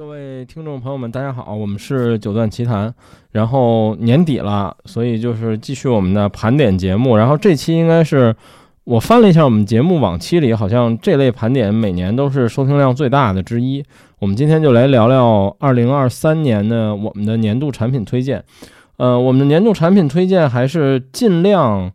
各位听众朋友们，大家好，我们是九段奇谈。然后年底了，所以就是继续我们的盘点节目。然后这期应该是我翻了一下我们节目往期里，好像这类盘点每年都是收听量最大的之一。我们今天就来聊聊二零二三年的我们的年度产品推荐。呃，我们的年度产品推荐还是尽量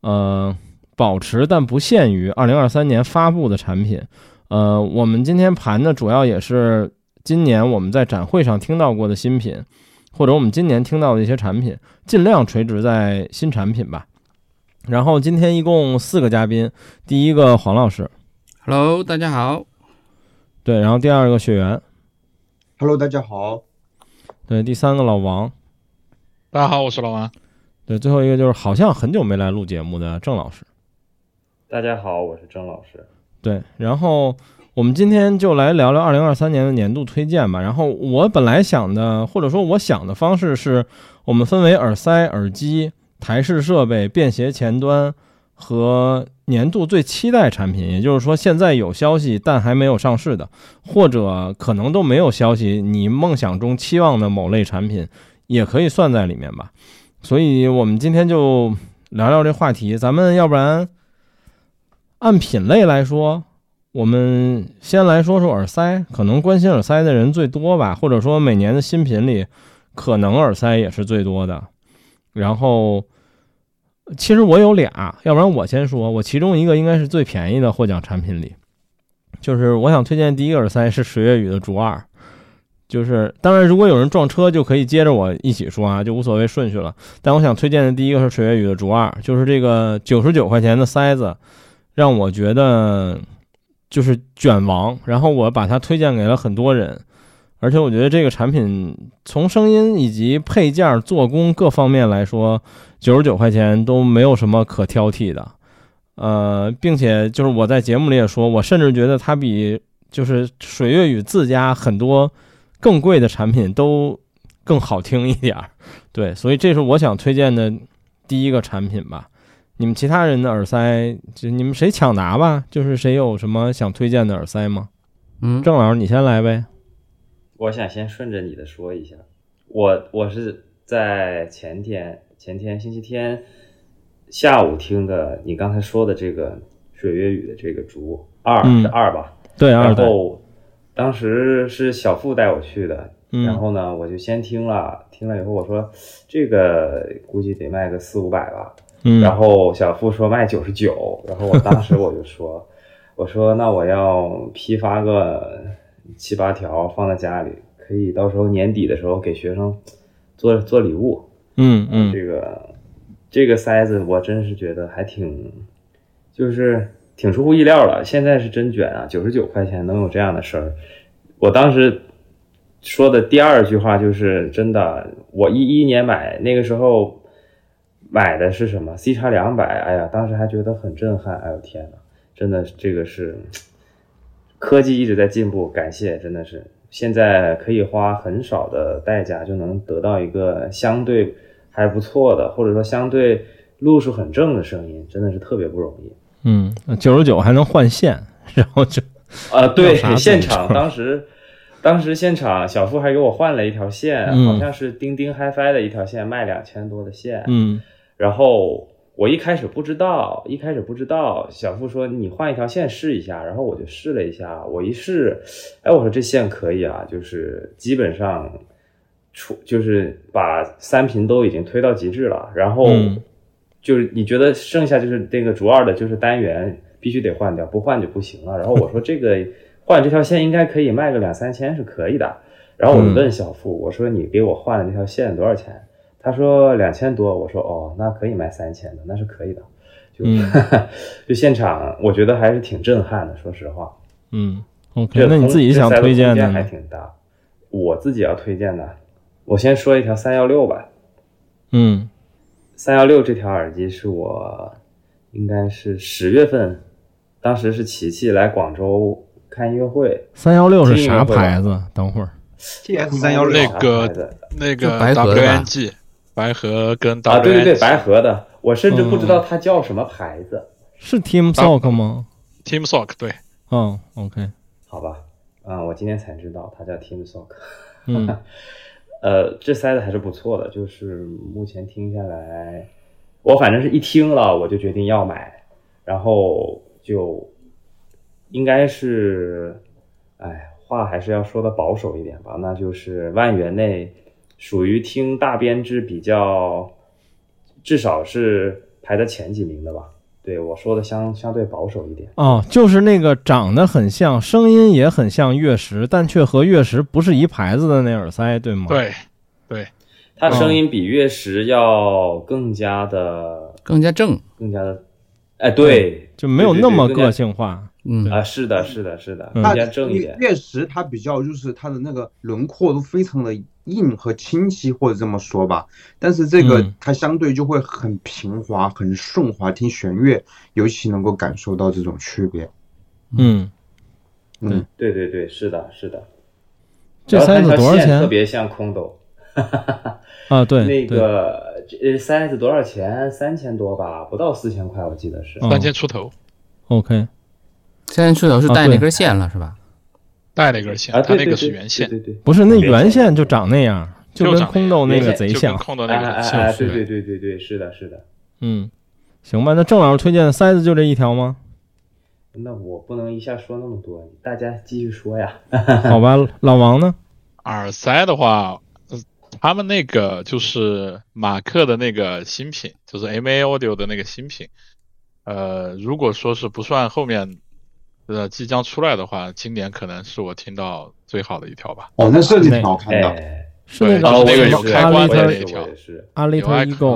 呃保持，但不限于二零二三年发布的产品。呃，我们今天盘的主要也是。今年我们在展会上听到过的新品，或者我们今年听到的一些产品，尽量垂直在新产品吧。然后今天一共四个嘉宾，第一个黄老师，Hello，大家好。对，然后第二个雪原，Hello，大家好。对，第三个老王，大家好，我是老王。对，最后一个就是好像很久没来录节目的郑老师，大家好，我是郑老师。对，然后。我们今天就来聊聊二零二三年的年度推荐吧。然后我本来想的，或者说我想的方式是，我们分为耳塞、耳机、台式设备、便携前端和年度最期待产品。也就是说，现在有消息但还没有上市的，或者可能都没有消息，你梦想中期望的某类产品也可以算在里面吧。所以我们今天就聊聊这话题。咱们要不然按品类来说。我们先来说说耳塞，可能关心耳塞的人最多吧，或者说每年的新品里，可能耳塞也是最多的。然后，其实我有俩，要不然我先说，我其中一个应该是最便宜的获奖产品里，就是我想推荐第一个耳塞是水月雨的竹二，就是当然如果有人撞车就可以接着我一起说啊，就无所谓顺序了。但我想推荐的第一个是水月雨的竹二，就是这个九十九块钱的塞子，让我觉得。就是卷王，然后我把它推荐给了很多人，而且我觉得这个产品从声音以及配件、做工各方面来说，九十九块钱都没有什么可挑剔的。呃，并且就是我在节目里也说，我甚至觉得它比就是水月雨自家很多更贵的产品都更好听一点儿。对，所以这是我想推荐的第一个产品吧。你们其他人的耳塞，就你们谁抢答吧？就是谁有什么想推荐的耳塞吗？嗯，郑老师你先来呗。我想先顺着你的说一下，我我是在前天前天星期天下午听的你刚才说的这个水月雨的这个竹二是二吧？对，然后当时是小付带我去的，然后呢我就先听了，听了以后我说这个估计得卖个四五百吧。然后小付说卖九十九，然后我当时我就说，我说那我要批发个七八条放在家里，可以到时候年底的时候给学生做做礼物。嗯嗯，这个这个塞子我真是觉得还挺，就是挺出乎意料了。现在是真卷啊，九十九块钱能有这样的事儿。我当时说的第二句话就是真的，我一一年买那个时候。买的是什么？C 叉两百，哎呀，当时还觉得很震撼。哎呦天哪，真的这个是科技一直在进步，感谢，真的是现在可以花很少的代价就能得到一个相对还不错的，或者说相对路数很正的声音，真的是特别不容易。嗯，九十九还能换线，然后就啊，对，现场当时当时现场小付还给我换了一条线，好像是钉钉 HiFi 的一条线，卖两千多的线。嗯。然后我一开始不知道，一开始不知道，小付说你换一条线试一下，然后我就试了一下，我一试，哎，我说这线可以啊，就是基本上出就是把三频都已经推到极致了，然后就是你觉得剩下就是那个主二的就是单元必须得换掉，不换就不行了。然后我说这个换这条线应该可以卖个两三千是可以的，然后我就问小付，我说你给我换的那条线多少钱？他说两千多，我说哦，那可以卖三千的，那是可以的。就 就现场，我觉得还是挺震撼的，说实话。嗯，OK，那你自己想推荐的还挺大。我自己要推荐的，我先说一条三幺六吧。嗯，三幺六这条耳机是我应该是十月份，当时是琪琪来广州看音乐会。三幺六是啥牌子？等会儿。T S 三幺六那个那个 WNG。白盒跟啊，对对对，白盒的，我甚至不知道它叫什么牌子，是 Team Sock 吗？Team Sock，对，嗯，OK，好吧，啊，我今天才知道它叫 Team Sock。嗯，呃，这塞子还是不错的，就是目前听下来，我反正是一听了我就决定要买，然后就应该是，哎，话还是要说的保守一点吧，那就是万元内属于听大编制比较，至少是排在前几名的吧。对我说的相相对保守一点哦，就是那个长得很像，声音也很像月食，但却和月食不是一牌子的那耳塞，对吗？对，对，它声音比月食要更加的更加正，更加的，哎，对，就没有那么个性化。嗯啊，是的，是的，是的，更加正一点。月食它比较就是它的那个轮廓都非常的。硬和清晰，或者这么说吧，但是这个它相对就会很平滑、很顺滑，听弦乐尤其能够感受到这种区别。嗯，嗯，对对对，是的，是的。这塞子多少钱？特别像空斗。啊，对，那个这塞子多少钱？三千多吧，不到四千块，我记得是三千出头。OK，三千出头是带那根线了，是吧？带了一根线，它那个是原线，对对，不是那原线就长那样，就跟空豆那个贼像。空豆那个像，对对对对对，是的，是的。嗯，行吧，那郑老师推荐的塞子就这一条吗？那我不能一下说那么多，大家继续说呀。好吧，老王呢？耳塞的话，他们那个就是马克的那个新品，就是 MA Audio 的那个新品。呃，如果说是不算后面。呃，即将出来的话，今年可能是我听到最好的一条吧。哦，那设计挺好看的，是那个那个有开关的那一条，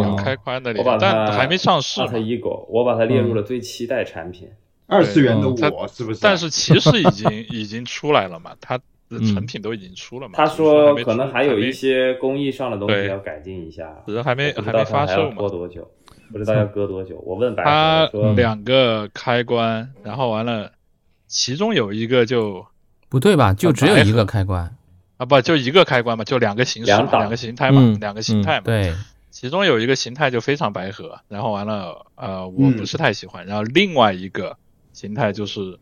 有开关的那条，但还没上市。阿特 Ego，我把它列入了最期待产品。二次元的我是不是？但是其实已经已经出来了嘛，它 的成品都已经出了嘛。他说可能还有一些工艺上的东西要改进一下，只是还没还没发售嘛。过多久？不知道要搁多久？我问白他说两个开关，然后完了。其中有一个就不对吧？就只有一个开关啊？不，就一个开关嘛？就两个形式，两个形态嘛？两个形态嘛？对。其中有一个形态就非常白盒，然后完了，呃，我不是太喜欢。然后另外一个形态就是，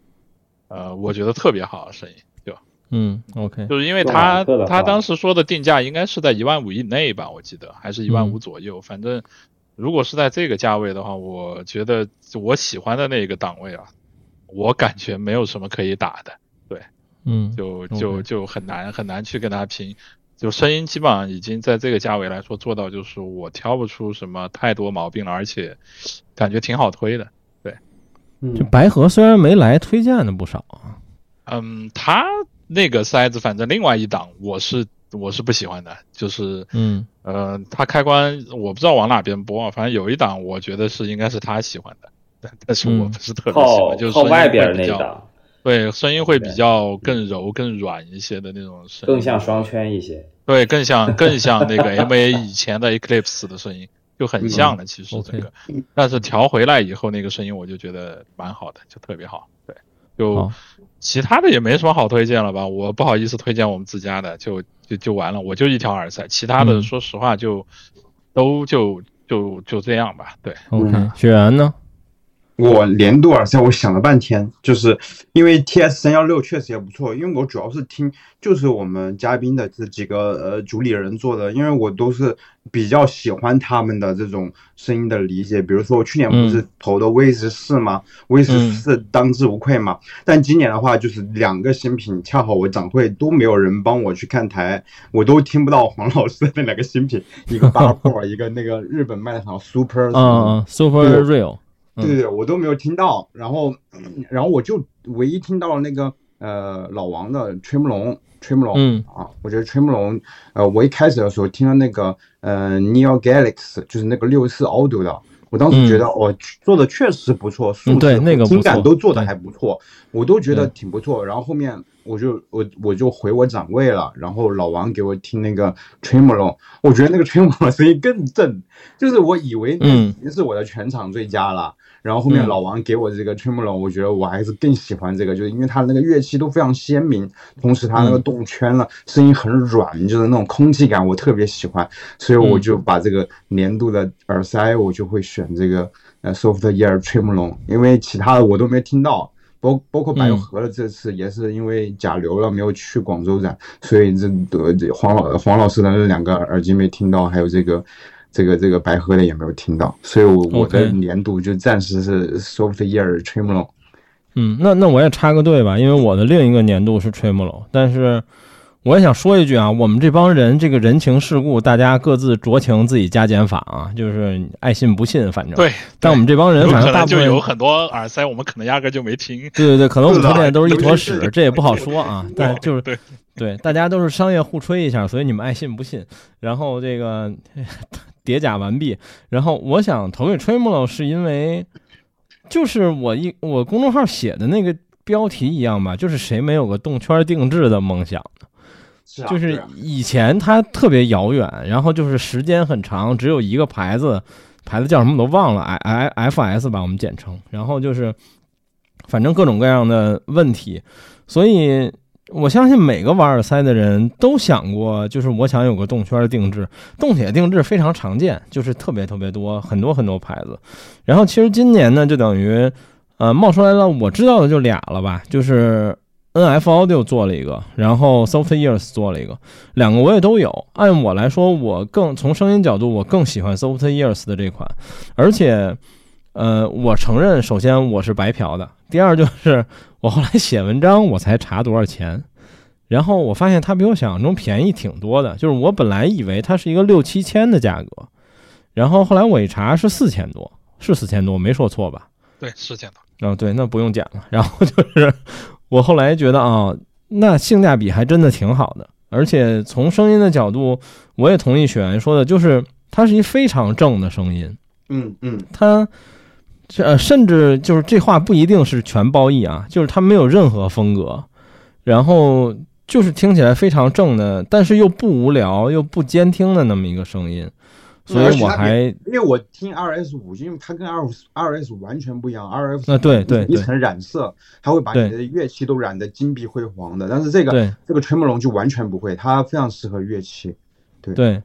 呃，我觉得特别好，声音就嗯，OK，就是因为他他当时说的定价应该是在一万五以内吧？我记得还是一万五左右。反正如果是在这个价位的话，我觉得我喜欢的那个档位啊。我感觉没有什么可以打的，对，嗯，就就就很难很难去跟他拼，就声音基本上已经在这个价位来说做到，就是我挑不出什么太多毛病了，而且感觉挺好推的，对，就白河虽然没来，推荐的不少啊，嗯，他那个塞子反正另外一档我是我是不喜欢的，就是嗯呃，他开关我不知道往哪边播，反正有一档我觉得是应该是他喜欢的。但是我不是特别喜欢，就是外边那档，对，声音会比较更柔、更软一些的那种声，更像双圈一些，对，更像更像那个 M A 以前的 Eclipse 的声音，就很像的。其实这个，但是调回来以后那个声音我就觉得蛮好的，就特别好。对，就其他的也没什么好推荐了吧？我不好意思推荐我们自家的，就就就完了。我就一条耳塞，其他的说实话就都就就就这样吧。对，OK，雪原呢？我年度耳塞，我想了半天，就是因为 T S 三幺六确实也不错，因为我主要是听就是我们嘉宾的这几个呃主理人做的，因为我都是比较喜欢他们的这种声音的理解。比如说我去年不是投的 V 十四吗？V 十四当之无愧嘛。但今年的话，就是两个新品，恰好我展会都没有人帮我去看台，我都听不到黄老师的那两个新品，一个八 Pro，一个那个日本卖的好 Super，嗯，Super Real。对对对，我都没有听到，然后，然后我就唯一听到了那个呃老王的吹木龙，吹木龙，嗯。啊，我觉得吹木龙，呃，我一开始的时候听了那个呃 Neo Galaxy，就是那个六四 Audio 的，我当时觉得哦做的确实不错，素质、听感都做的还不错，我都觉得挺不错，然后后面我就我我就回我展位了，然后老王给我听那个吹木龙，我觉得那个吹木龙声音更正，就是我以为那已经是我的全场最佳了。然后后面老王给我这个吹木龙，我觉得我还是更喜欢这个，就是因为它那个乐器都非常鲜明，同时它那个动圈了，声音很软，就是那种空气感，我特别喜欢，所以我就把这个年度的耳塞，我就会选这个呃 Soft Ear 吹木龙，因为其他的我都没听到，包包括百合的这次也是因为甲流了，没有去广州展，所以这这黄老黄老师的那两个耳机没听到，还有这个这个这个百合的也没有听到，所以我我的年度就暂时是 Soft Ear Tremolo。嗯，那那我也插个队吧，因为我的另一个年度是 Tremolo，但是。我也想说一句啊，我们这帮人这个人情世故，大家各自酌情，自己加减法啊，就是爱信不信，反正对。但我们这帮人反正大部分就有很多耳塞，我们可能压根就没听。对对对，可能我们推荐都是一坨屎，这也不好说啊。但就是对对，大家都是商业互吹一下，所以你们爱信不信。然后这个叠甲完毕，然后我想投给 Tremolo 是因为，就是我一我公众号写的那个标题一样吧，就是谁没有个动圈定制的梦想呢？就是以前它特别遥远，然后就是时间很长，只有一个牌子，牌子叫什么我都忘了，i i f s 吧，我们简称。然后就是，反正各种各样的问题，所以我相信每个玩耳塞的人都想过，就是我想有个动圈定制，动铁定制非常常见，就是特别特别多，很多很多牌子。然后其实今年呢，就等于，呃，冒出来了，我知道的就俩了吧，就是。N.F. Audio 做了一个，然后 Soft Ears 做了一个，两个我也都有。按我来说，我更从声音角度，我更喜欢 Soft Ears 的这款。而且，呃，我承认，首先我是白嫖的，第二就是我后来写文章，我才查多少钱，然后我发现它比我想象中便宜挺多的。就是我本来以为它是一个六七千的价格，然后后来我一查是四千多，是四千多，没说错吧？对，四千多。哦，对，那不用讲了。然后就是。我后来觉得啊，那性价比还真的挺好的，而且从声音的角度，我也同意雪原说的，就是它是一非常正的声音。嗯嗯，它，呃，甚至就是这话不一定是全褒义啊，就是它没有任何风格，然后就是听起来非常正的，但是又不无聊又不监听的那么一个声音。所以我还因为我听 R S 五，因为它跟 R R S 完全不一样。R S 啊，对对一层染色，它会把你的乐器都染得金碧辉煌的。但是这个这个 Tremolo 就完全不会，它非常适合乐器。对对，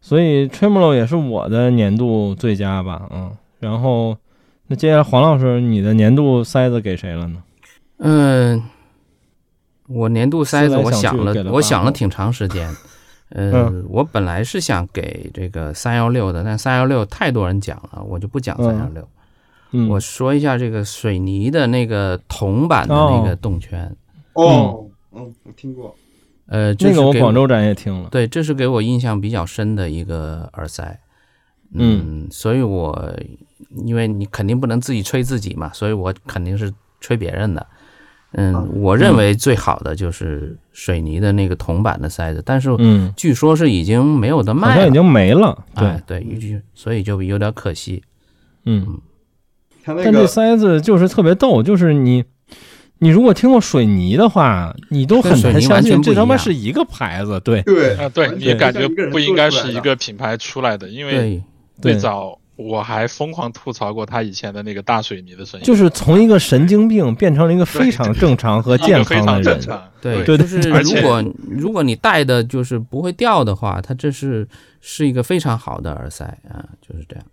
所以 Tremolo 也是我的年度最佳吧。嗯，然后那接下来黄老师，你的年度塞子给谁了呢？嗯，我年度塞子，我想了，我想了挺长时间。嗯，我本来是想给这个三幺六的，但三幺六太多人讲了，我就不讲三幺六。我说一下这个水泥的那个铜版的那个动圈。哦，嗯，我听过。呃，这个我广州展也听了。对，这是给我印象比较深的一个耳塞。嗯，所以我因为你肯定不能自己吹自己嘛，所以我肯定是吹别人的。嗯，我认为最好的就是水泥的那个铜板的塞子，但是据说是已经没有的卖了，好像已经没了。对对，所以就有点可惜。嗯，但这塞子就是特别逗，就是你你如果听过水泥的话，你都很难相信这他妈是一个牌子。对对啊，对你感觉不应该是一个品牌出来的，因为最早。我还疯狂吐槽过他以前的那个大水泥的声音，就是从一个神经病变成了一个非常正常和健康的人。对对，就是如果如果你戴的就是不会掉的话，它这是是一个非常好的耳塞啊，就是这样。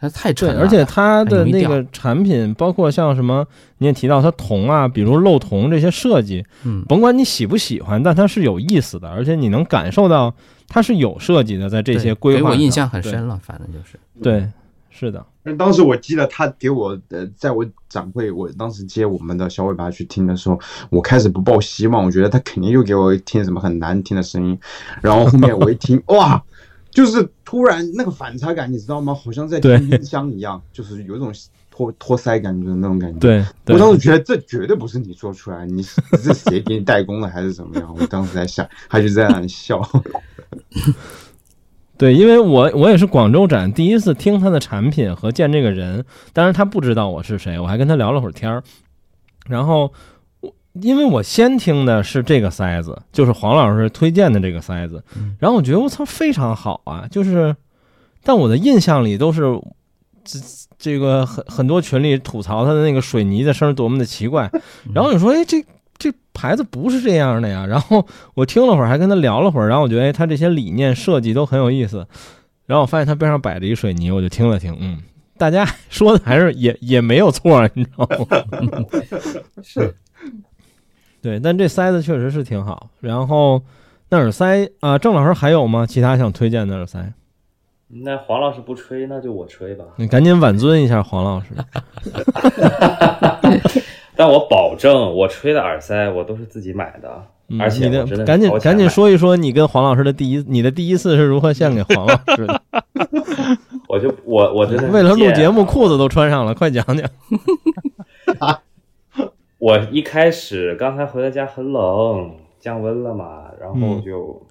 它太沉了，而且它的那个产品，包括像什么你也提到它铜啊，比如漏铜这些设计，嗯，甭管你喜不喜欢，但它是有意思的，而且你能感受到它是有设计的，在这些规划，给我印象很深了，反正就是。对。是的，但当时我记得他给我呃，在我展会，我当时接我们的小尾巴去听的时候，我开始不抱希望，我觉得他肯定又给我听什么很难听的声音，然后后面我一听，哇，就是突然那个反差感，你知道吗？好像在听音箱一样，就是有一种托托腮感觉的那种感觉。对，我当时觉得这绝对不是你做出来，你是谁给你代工的还是怎么样？我当时在想，他就在那里笑。对，因为我我也是广州展第一次听他的产品和见这个人，当然他不知道我是谁，我还跟他聊了会儿天儿。然后我因为我先听的是这个塞子，就是黄老师推荐的这个塞子，然后我觉得我操非常好啊，就是，但我的印象里都是这这个很很多群里吐槽他的那个水泥的声多么的奇怪，然后你说哎这。这牌子不是这样的呀，然后我听了会儿，还跟他聊了会儿，然后我觉得哎，他这些理念设计都很有意思，然后我发现他边上摆着一水泥，我就听了听，嗯，大家说的还是也也没有错，你知道吗？是，对，但这塞子确实是挺好。然后那耳塞啊，郑老师还有吗？其他想推荐的耳塞？那黄老师不吹，那就我吹吧。你赶紧挽尊一下黄老师。但我保证，我吹的耳塞我都是自己买的，而且你的赶紧赶紧说一说你跟黄老师的第一，你的第一次是如何献给黄老师的？我就我我真的 为了录节目，啊裤子都穿上了，快讲讲。我一开始刚才回到家很冷，降温了嘛，然后嗯就、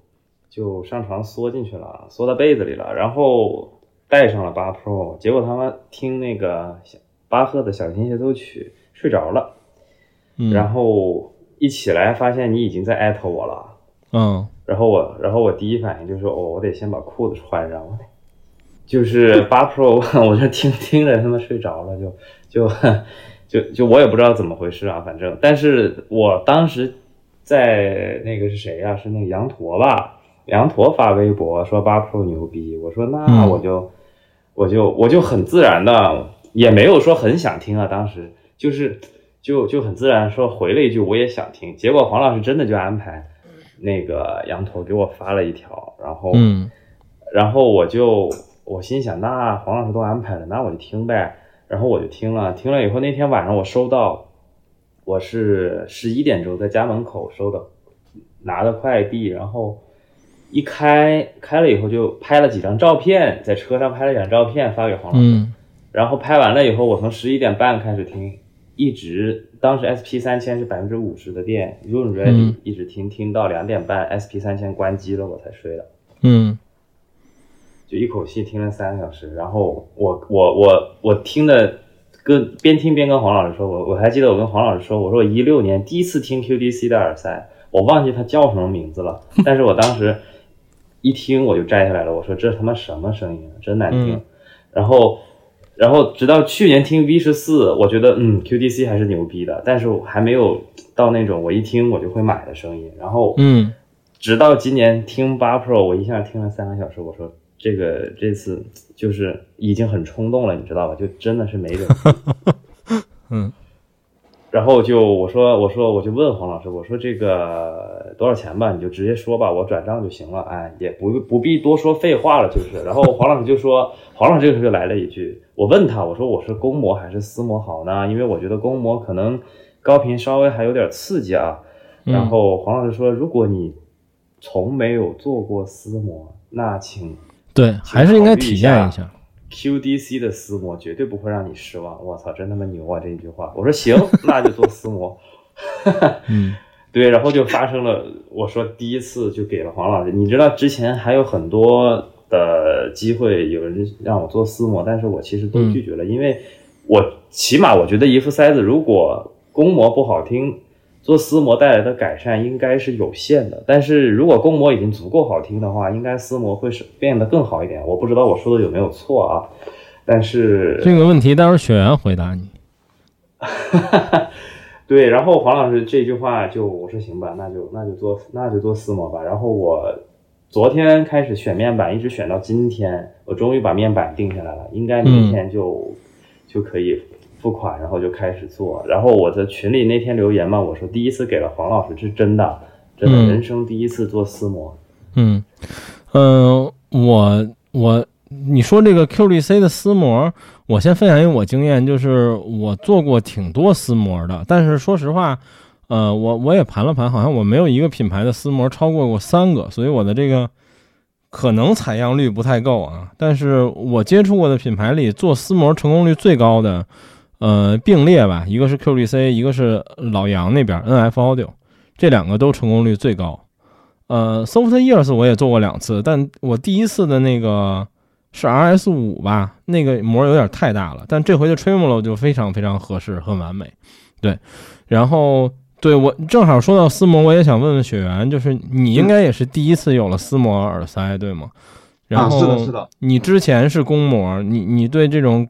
就上床缩进去了，缩到被子里了，然后带上了八 Pro，结果他妈听那个小巴赫的小提协奏曲睡着了，嗯，然后一起来发现你已经在艾特我了，嗯。然后我然后我第一反应就是哦，我得先把裤子穿上，我得就是八 Pro，我就听听着他妈睡着了，就就就就我也不知道怎么回事啊，反正，但是我当时在那个是谁呀、是那个羊驼吧？羊驼发微博说八 Pro 牛逼，我说那嗯。我就、我就我就很自然的，也没有说很想听啊，当时。就是就就很自然说回了一句我也想听，结果黄老师真的就安排那个羊驼给我发了一条，然后嗯然后我就我心想，那黄老师都安排了，那我就听呗。然后我就听了，听了以后，那天晚上我收到，我是十一点钟在家门口收的，拿的快递，然后一开开了以后就拍了几张照片，在车上拍了几张照片发给黄老师。嗯然后拍完了以后，我从十一点半开始听，一直当时 SP 三千是百分之五十的电，Run Ready、嗯一直听听到两点半，SP 三千关机了我才睡的。嗯就一口气听了三个小时，然后我我我我听的跟边听边跟黄老师说，我我还记得我跟黄老师说，我说我一六年第一次听 QDC 的耳塞，我忘记它叫什么名字了，但是我当时一听我就摘下来了，我说这他妈什么声音啊，真难听。嗯然后然后直到去年听 V 十四，我觉得嗯 QDC 还是牛逼的，但是我还没有到那种我一听我就会买的声音。然后嗯直到今年听八 Pro，我一下听了三个小时，我说这个这次就是已经很冲动了，你知道吧？就真的是没忍。嗯然后就我说我说我就问黄老师，我说这个多少钱吧？你就直接说吧，我转账就行了。哎，也不不必多说废话了，就是。然后黄老师就说，黄老师这个时候就来了一句，我问他，我说我是公模还是私模好呢？因为我觉得公模可能高频稍微还有点刺激啊。嗯然后黄老师说，如果你从没有做过私模，那请对，还是应该体验一下。QDC 的私模绝对不会让你失望。我操，真他妈牛啊！这一句话，我说行，那就做私模。嗯对，然后就发生了，我说第一次就给了黄老师。你知道之前还有很多的机会，有人让我做私模，但是我其实都拒绝了，因为我起码我觉得一副塞子如果公模不好听，做私模带来的改善应该是有限的。但是如果公模已经足够好听的话，应该私模会是变得更好一点。我不知道我说的有没有错啊，但是这个问题待会儿雪原回答你。对，然后黄老师这句话就我说行吧，那就那就做那就做私模吧。然后我昨天开始选面板，一直选到今天，我终于把面板定下来了，应该明天就、就可以付款，然后就开始做。然后我在群里那天留言嘛，我说第一次给了黄老师，是真的，真的、人生第一次做私模。嗯嗯、我我你说这个 QDC 的丝膜，我先分享一个我经验，就是我做过挺多丝膜的，但是说实话，呃，我我也盘了盘，好像我没有一个品牌的丝膜超过过三个，所以我的这个可能采样率不太够啊。但是我接触过的品牌里做丝膜成功率最高的，呃，并列吧，一个是 QDC，一个是老杨那边 NF Audio，这两个都成功率最高。呃，Soft Ears 我也做过两次，但我第一次的那个是 RS 五吧，那个膜有点太大了，但这回的 Tremolo 就非常非常合适，很完美。对，然后对我正好说到丝膜，我也想问问雪原，就是你应该也是第一次有了丝膜耳塞，对吗？然啊，后是的，是的，你之前是公膜，你你对这种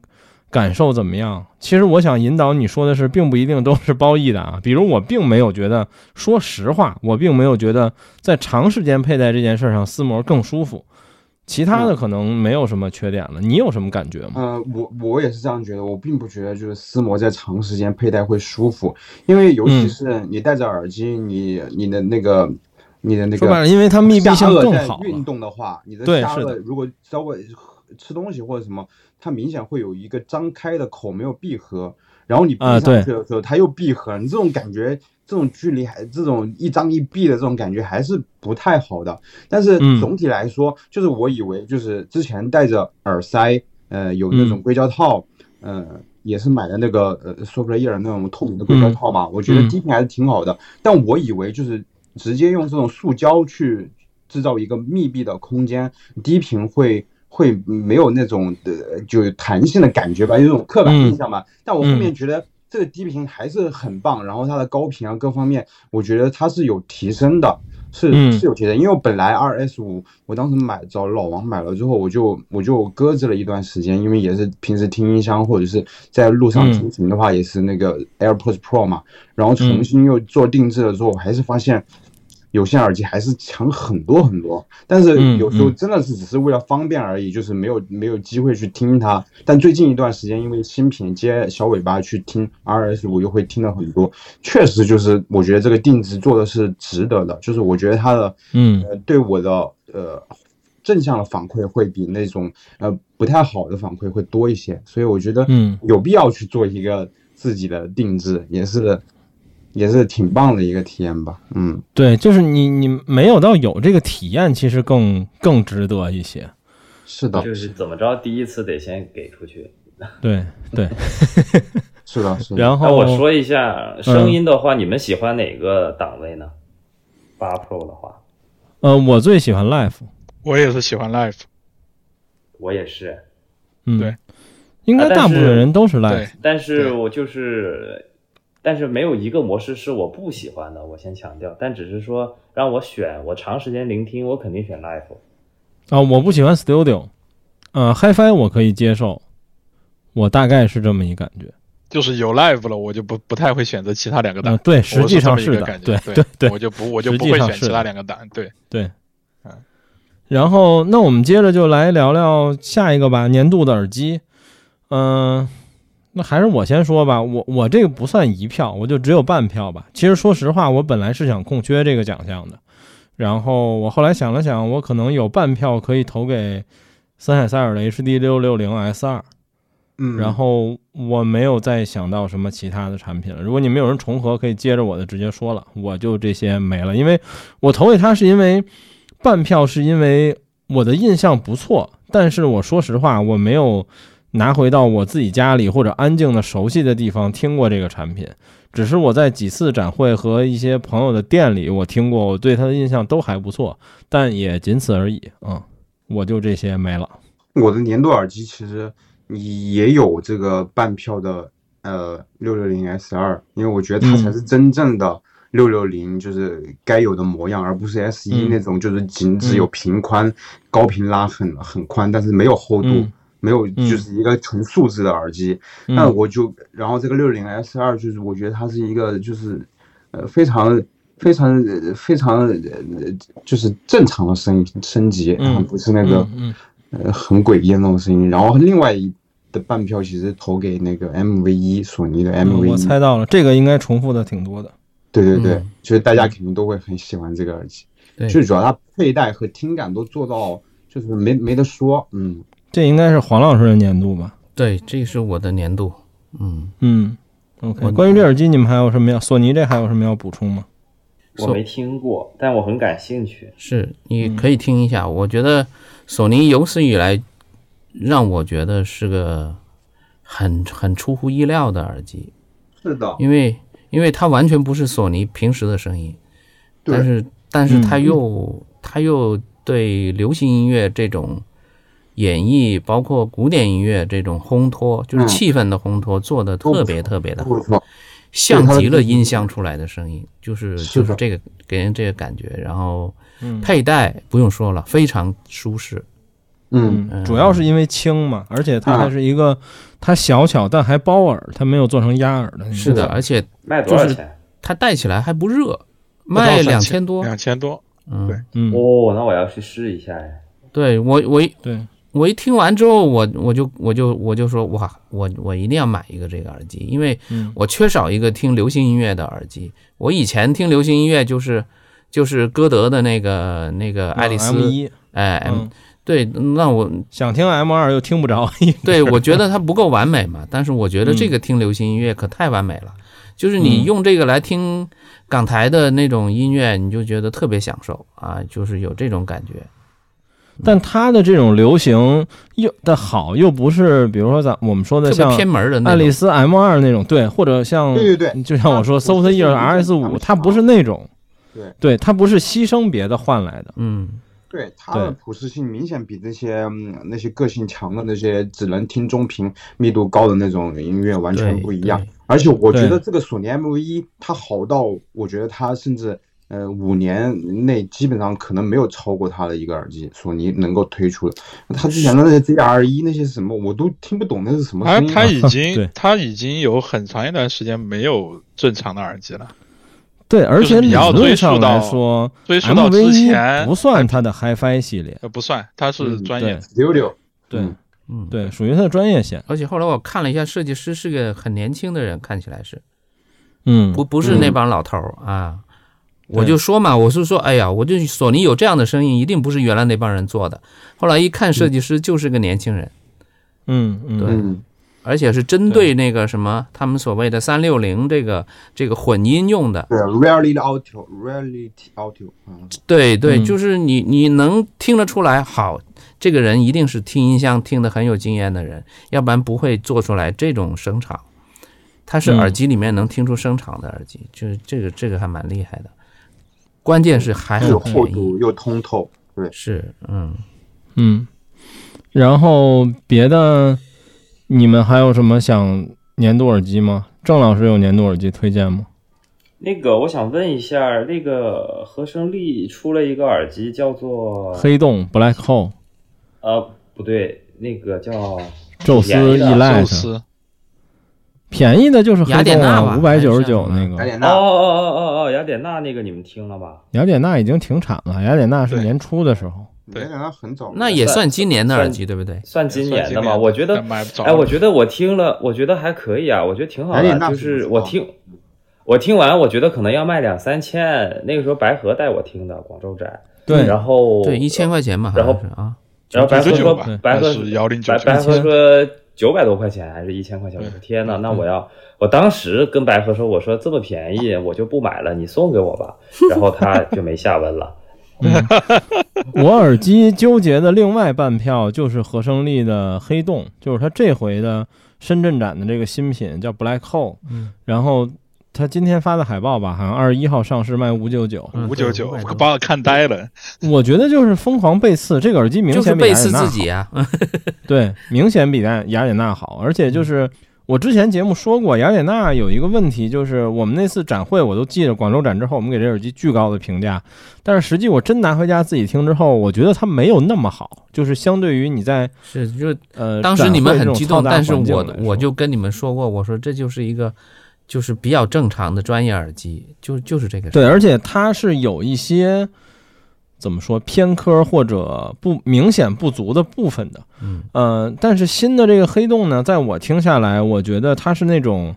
感受怎么样？其实我想引导你说的是，并不一定都是褒义的啊。比如我并没有觉得，说实话，我并没有觉得在长时间佩戴这件事上丝膜更舒服。其他的可能没有什么缺点了。你有什么感觉吗？呃，我我也是这样觉得，我并不觉得就是丝膜在长时间佩戴会舒服，因为尤其是你戴着耳机，你你的那个你的那个说白了，因为它密闭性更好。运动的话，你的下颚如果稍微吃东西或者什么，它明显会有一个张开的口没有闭合，然后你闭上去的时候它又闭合，你这种感觉。这种距离还这种一张一闭的这种感觉还是不太好的，但是总体来说，就是我以为就是之前戴着耳塞，呃，有那种硅胶套，呃，也是买的那个呃 Soprayer 那种透明的硅胶套嘛，我觉得低频还是挺好的。但我以为就是直接用这种塑胶去制造一个密闭的空间，低频会会没有那种的就弹性的感觉吧，有种刻板印象吧。但我后面觉得。这个低频还是很棒，然后它的高频啊各方面，我觉得它是有提升的，是是有提升。因为我本来 R S 五，我当时买找老王买了之后，我就我就搁置了一段时间，因为也是平时听音箱或者是在路上出行的话，也是那个 AirPods Pro 嘛，然后重新又做定制了之后，我还是发现。有线耳机还是强很多很多，但是有时候真的是只是为了方便而已，就是没有没有机会去听它。但最近一段时间，因为新品接小尾巴去听 RS 五，又会听了很多。确实，就是我觉得这个定制做的是值得的，就是我觉得它的嗯对我的呃正向的反馈会比那种呃不太好的反馈会多一些，所以我觉得嗯有必要去做一个自己的定制，也是。也是挺棒的一个体验吧，嗯，对，就是你你没有到有这个体验，其实更更值得一些。是的，就是怎么着，第一次得先给出去。对对，是的，是的。然后我说一下声音的话，你们喜欢哪个档位呢？八 Pro 的话，呃，我最喜欢 Life，我也是喜欢 Life，我也是，嗯，对，应该大部分人都是 Life，但是我就是。但是没有一个模式是我不喜欢的，我先强调。但只是说让我选，我长时间聆听，我肯定选 Live。啊，我不喜欢 Studio，呃，HiFi 我可以接受，我大概是这么一感觉。就是有 Live 了，我就不不太会选择其他两个档。对，实际上是的，对对对，我就不我就不会选其他两个档。对对，嗯。然后那我们接着就来聊聊下一个吧，年度的耳机，嗯。那还是我先说吧，我我这个不算一票，我就只有半票吧。其实说实话，我本来是想空缺这个奖项的，然后我后来想了想，我可能有半票可以投给森海塞尔的 HD 六六零 S 二，嗯，然后我没有再想到什么其他的产品了。如果你们有人重合，可以接着我的直接说了，我就这些没了，因为我投给他是因为半票是因为我的印象不错，但是我说实话，我没有。拿回到我自己家里或者安静的、熟悉的地方听过这个产品，只是我在几次展会和一些朋友的店里我听过，我对它的印象都还不错，但也仅此而已。嗯，我就这些没了。我的年度耳机其实也有这个半票的，呃，六六零 S 二，因为我觉得它才是真正的六六零，就是该有的模样，而不是 S 一那种就是仅只有平宽、高频拉很很宽，但是没有厚度。没有，就是一个纯素质的耳机。那我就，然后这个六零 S 二，就是我觉得它是一个，就是呃非常非常非常呃就是正常的声音升级，然后不是那个呃很诡异的那种声音。然后另外一的半票其实投给那个 MV 一，索尼的 MV 一。我猜到了，这个应该重复的挺多的。对对对，就是大家肯定都会很喜欢这个耳机。最主要它佩戴和听感都做到，就是没没得说，嗯。这应该是黄老师的年度吧？对，这是我的年度。嗯嗯，OK。关于这耳机，你们还有什么要？索尼这还有什么要补充吗？我没听过，但我很感兴趣。是，你可以听一下。我觉得索尼有史以来让我觉得是个很很出乎意料的耳机。是的，因为因为它完全不是索尼平时的声音，但是但是它又它又对流行音乐这种。演绎包括古典音乐这种烘托，就是气氛的烘托，做的特别特别的好，像极了音箱出来的声音，就是就是这个给人这个感觉。然后佩戴不用说了，非常舒适。嗯，主要是因为轻嘛，而且它还是一个它小巧但还包耳，它没有做成压耳的。是的，而且卖多少钱？它戴起来还不热，卖两千多，两千多。嗯，嗯，哦，那我要去试一下呀。对我我对。我一听完之后，我我就我就我就说哇，我我一定要买一个这个耳机，因为我缺少一个听流行音乐的耳机。我以前听流行音乐就是就是歌德的那个那个爱丽丝，哎，对，那我想听 M 二又听不着。对，我觉得它不够完美嘛，但是我觉得这个听流行音乐可太完美了，就是你用这个来听港台的那种音乐，你就觉得特别享受啊，就是有这种感觉。但它的这种流行又的好，又不是比如说咱我们说的像偏门的爱丽丝 M 二那种，对，或者像对对对，就像我说 Soft Ear RS 五，它不是那种，对，对，它不是牺牲别的换来的，嗯，对，它的普适性明显比那些那些个性强的那些只能听中频密度高的那种音乐完全不一样。而且我觉得这个索尼 MV 一它好到，我觉得它甚至。呃，五年内基本上可能没有超过它的一个耳机，索尼能够推出的。它之前的那些 ZR 一那些什么，我都听不懂那是什么声音。他他已经 它已经有很长一段时间没有正常的耳机了。对，而且理论上来说，追溯到之前不算它的 HiFi 系列，呃，不算，它是专业六六。对，嗯，对，属于它的专业线。而且后来我看了一下，设计师是个很年轻的人，看起来是，嗯，不不是那帮老头儿啊。我就说嘛，我是说，哎呀，我就索尼有这样的声音，一定不是原来那帮人做的。后来一看，设计师就是个年轻人，嗯嗯，对，而且是针对那个什么，他们所谓的三六零这个这个混音用的。对，Reality Audio，Reality Audio。对对，就是你你能听得出来，好，这个人一定是听音箱听得很有经验的人，要不然不会做出来这种声场。它是耳机里面能听出声场的耳机，就是这个这个还蛮厉害的。关键是还有厚度又通透，对，是，嗯嗯，然后别的，你们还有什么想年度耳机吗？郑老师有年度耳机推荐吗？那个，我想问一下，那个和声力出了一个耳机，叫做黑洞 （Black Hole）。呃，不对，那个叫宙斯依赖特。便宜的就是黑洞啊，五百九十九那个。雅典娜。哦哦哦哦哦，雅典娜那个你们听了吧？雅典娜已经停产了，雅典娜是年初的时候。雅典娜很早。那也算今年的耳机对不对？算今年的嘛？我觉得，哎，我觉得我听了，我觉得还可以啊，我觉得挺好的。就是我听，我听完，我觉得可能要卖两三千。那个时候白河带我听的广州展。对。然后。对，一千块钱嘛。然后啊。然后白河说，白河是幺零九。白河说。九百多块钱还是一千块钱？我说天呐，那我要，我当时跟白河说，我说这么便宜，我就不买了，你送给我吧。然后他就没下文了。我耳机纠结的另外半票就是和声力的黑洞，就是他这回的深圳展的这个新品叫 Black Hole，然后。他今天发的海报吧，好像二十一号上市，卖五九九，五九九，把我看呆了。我觉得就是疯狂背刺，这个耳机明显比贝斯自己啊，对，明显比雅雅典娜好。而且就是我之前节目说过，雅典娜有一个问题，就是我们那次展会我都记着，广州展之后我们给这耳机巨高的评价，但是实际我真拿回家自己听之后，我觉得它没有那么好，就是相对于你在是就呃，当时你们很激动，但是我我就跟你们说过，我说这就是一个。就是比较正常的专业耳机，就就是这个。对，而且它是有一些怎么说偏科或者不明显不足的部分的。嗯，呃，但是新的这个黑洞呢，在我听下来，我觉得它是那种，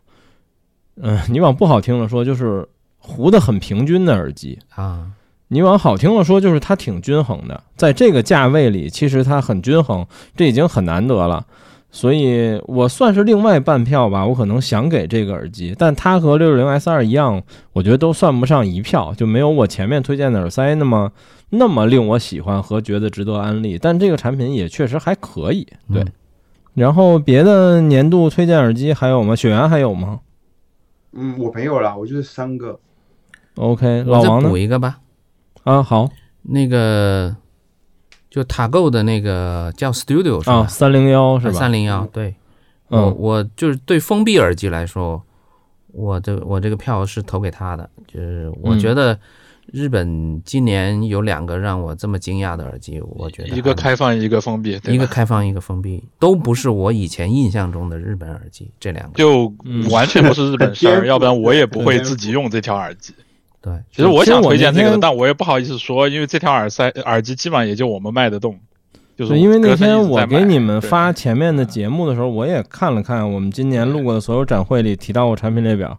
嗯，你往不好听了说，就是糊的很平均的耳机啊；你往好听了说，就是它挺均衡的。在这个价位里，其实它很均衡，这已经很难得了。所以我算是另外半票吧，我可能想给这个耳机，但它和六六零 S 二一样，我觉得都算不上一票，就没有我前面推荐的耳塞那么那么令我喜欢和觉得值得安利。但这个产品也确实还可以，对。然后别的年度推荐耳机还有吗？雪原还有吗？嗯，我没有了，我就是三个。OK，老王呢？补一个吧。啊，好，那个。就塔购的那个叫 Studio 是吧？三零幺是吧？三零幺对，嗯，我就是对封闭耳机来说，我的我这个票是投给他的。就是我觉得日本今年有两个让我这么惊讶的耳机，我觉得一个开放，一个封闭，一个开放，一个封闭，都不是我以前印象中的日本耳机。这两个就完全不是日本事儿，要不然我也不会自己用这条耳机。对，其实我想推荐这个，但我也不好意思说，因为这条耳塞耳机基本上也就我们卖得动。就是因为那天我给你们发前面的节目的时候，我也看了看我们今年录过的所有展会里提到过产品列表，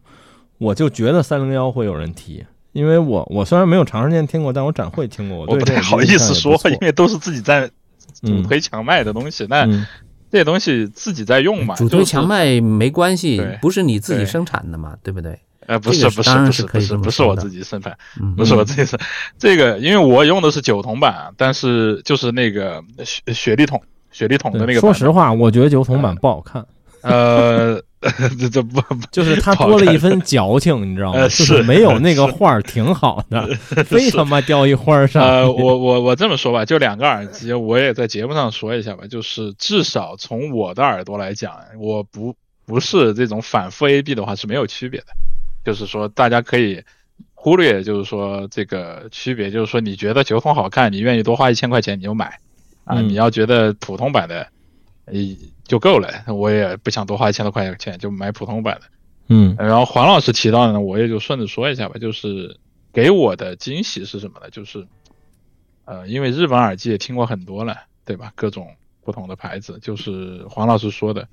我就觉得三零幺会有人提，因为我我虽然没有长时间听过，但我展会听过，我不太好意思说，因为都是自己在主推强卖的东西，那这些东西自己在用嘛，主推强卖没关系，不是你自己生产的嘛，对不对？呃，不是，不是，不是，不是，不是我自己生产，不是我自己生。这个，因为我用的是九筒版，但是就是那个雪雪莉筒，雪莉筒的那个。说实话，我觉得九筒版不好看。呃，这这不 就是它多了一分 矫情，你知道吗？是没有那个画儿挺好的，非他妈掉一花上。呃，我我我这么说吧，就两个耳机，我也在节目上说一下吧，就是至少从我的耳朵来讲，我不不是这种反复 AB 的话是没有区别的。就是说，大家可以忽略，就是说这个区别，就是说你觉得九筒好看，你愿意多花一千块钱你就买，啊，你要觉得普通版的，呃就够了，我也不想多花一千多块钱就买普通版的，嗯，然后黄老师提到的呢，我也就顺着说一下吧，就是给我的惊喜是什么呢？就是，呃，因为日本耳机也听过很多了，对吧？各种不同的牌子，就是黄老师说的。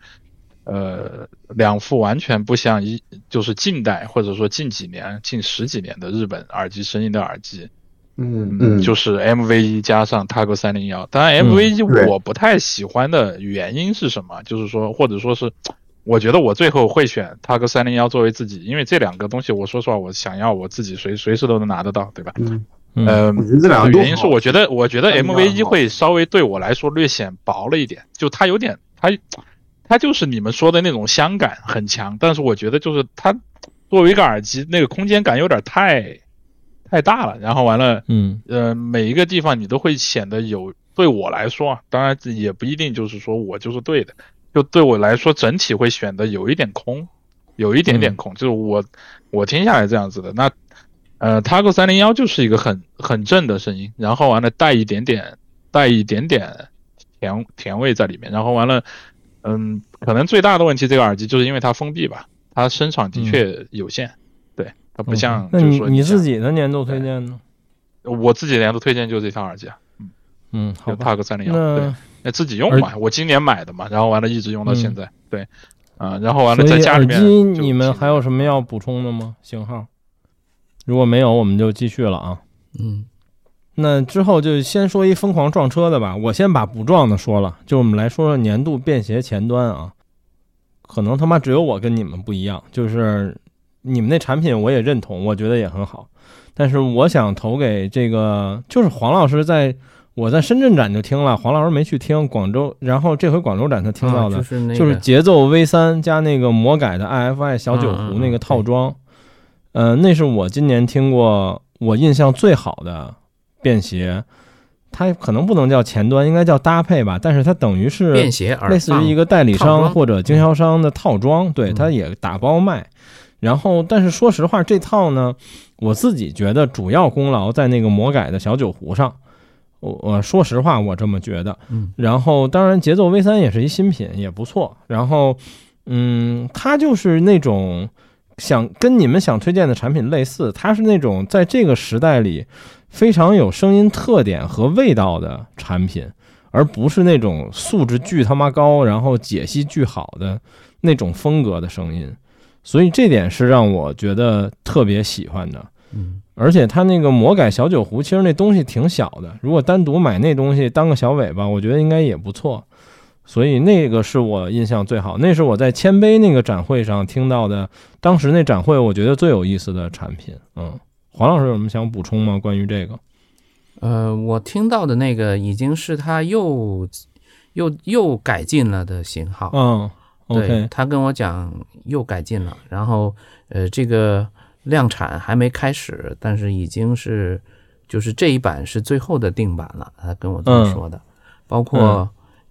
呃，两副完全不像一，就是近代或者说近几年、近十几年的日本耳机声音的耳机，嗯嗯，就是 MV 一加上 TAG 三零幺。当然，MV 一我不太喜欢的原因是什么？就是说，或者说是，我觉得我最后会选 TAG 三零幺作为自己，因为这两个东西，我说实话，我想要我自己随随时都能拿得到，对吧？嗯嗯。原因是我觉得，我觉得 MV 一会稍微对我来说略显薄了一点，就它有点它。它就是你们说的那种香感很强，但是我觉得就是它作为一个耳机，那个空间感有点太太大了。然后完了，嗯呃，每一个地方你都会显得有对我来说啊，当然也不一定就是说我就是对的，就对我来说整体会显得有一点空，有一点点空，就是我我听下来这样子的。那呃，Taco 三零幺就是一个很很正的声音，然后完了带一点点带一点点甜甜味在里面，然后完了。嗯，可能最大的问题，这个耳机就是因为它封闭吧，它声场的确有限，对，它不像。那你你自己的年度推荐呢？我自己的年度推荐就是这条耳机啊，嗯嗯，好吧，Tag 三零幺，对，那自己用嘛，我今年买的嘛，然后完了一直用到现在，对，啊，然后完了在家里面。耳机你们还有什么要补充的吗？型号？如果没有，我们就继续了啊。嗯。那之后就先说一疯狂撞车的吧。我先把不撞的说了，就我们来说说年度便携前端啊。可能他妈只有我跟你们不一样，就是你们那产品我也认同，我觉得也很好。但是我想投给这个，就是黄老师在我在深圳展就听了，黄老师没去听广州，然后这回广州展他听到的，就是节奏 V 三加那个魔改的 IFI 小酒壶那个套装，呃，那是我今年听过我印象最好的。便携，它可能不能叫前端，应该叫搭配吧。但是它等于是便携，类似于一个代理商或者经销商的套装，对，它也打包卖。然后，但是说实话，这套呢，我自己觉得主要功劳在那个魔改的小酒壶上。我我说实话，我这么觉得。嗯。然后，当然，节奏 V 三也是一新品，也不错。然后，嗯，它就是那种想跟你们想推荐的产品类似，它是那种在这个时代里。非常有声音特点和味道的产品，而不是那种素质巨他妈高，然后解析巨好的那种风格的声音，所以这点是让我觉得特别喜欢的。嗯，而且它那个魔改小酒壶，其实那东西挺小的，如果单独买那东西当个小尾巴，我觉得应该也不错。所以那个是我印象最好，那是我在谦杯那个展会上听到的，当时那展会我觉得最有意思的产品。嗯。黄老师有什么想补充吗？关于这个，呃，我听到的那个已经是他又又又改进了的型号。嗯对他跟我讲又改进了，然后呃，这个量产还没开始，但是已经是就是这一版是最后的定版了。他跟我这么说的，包括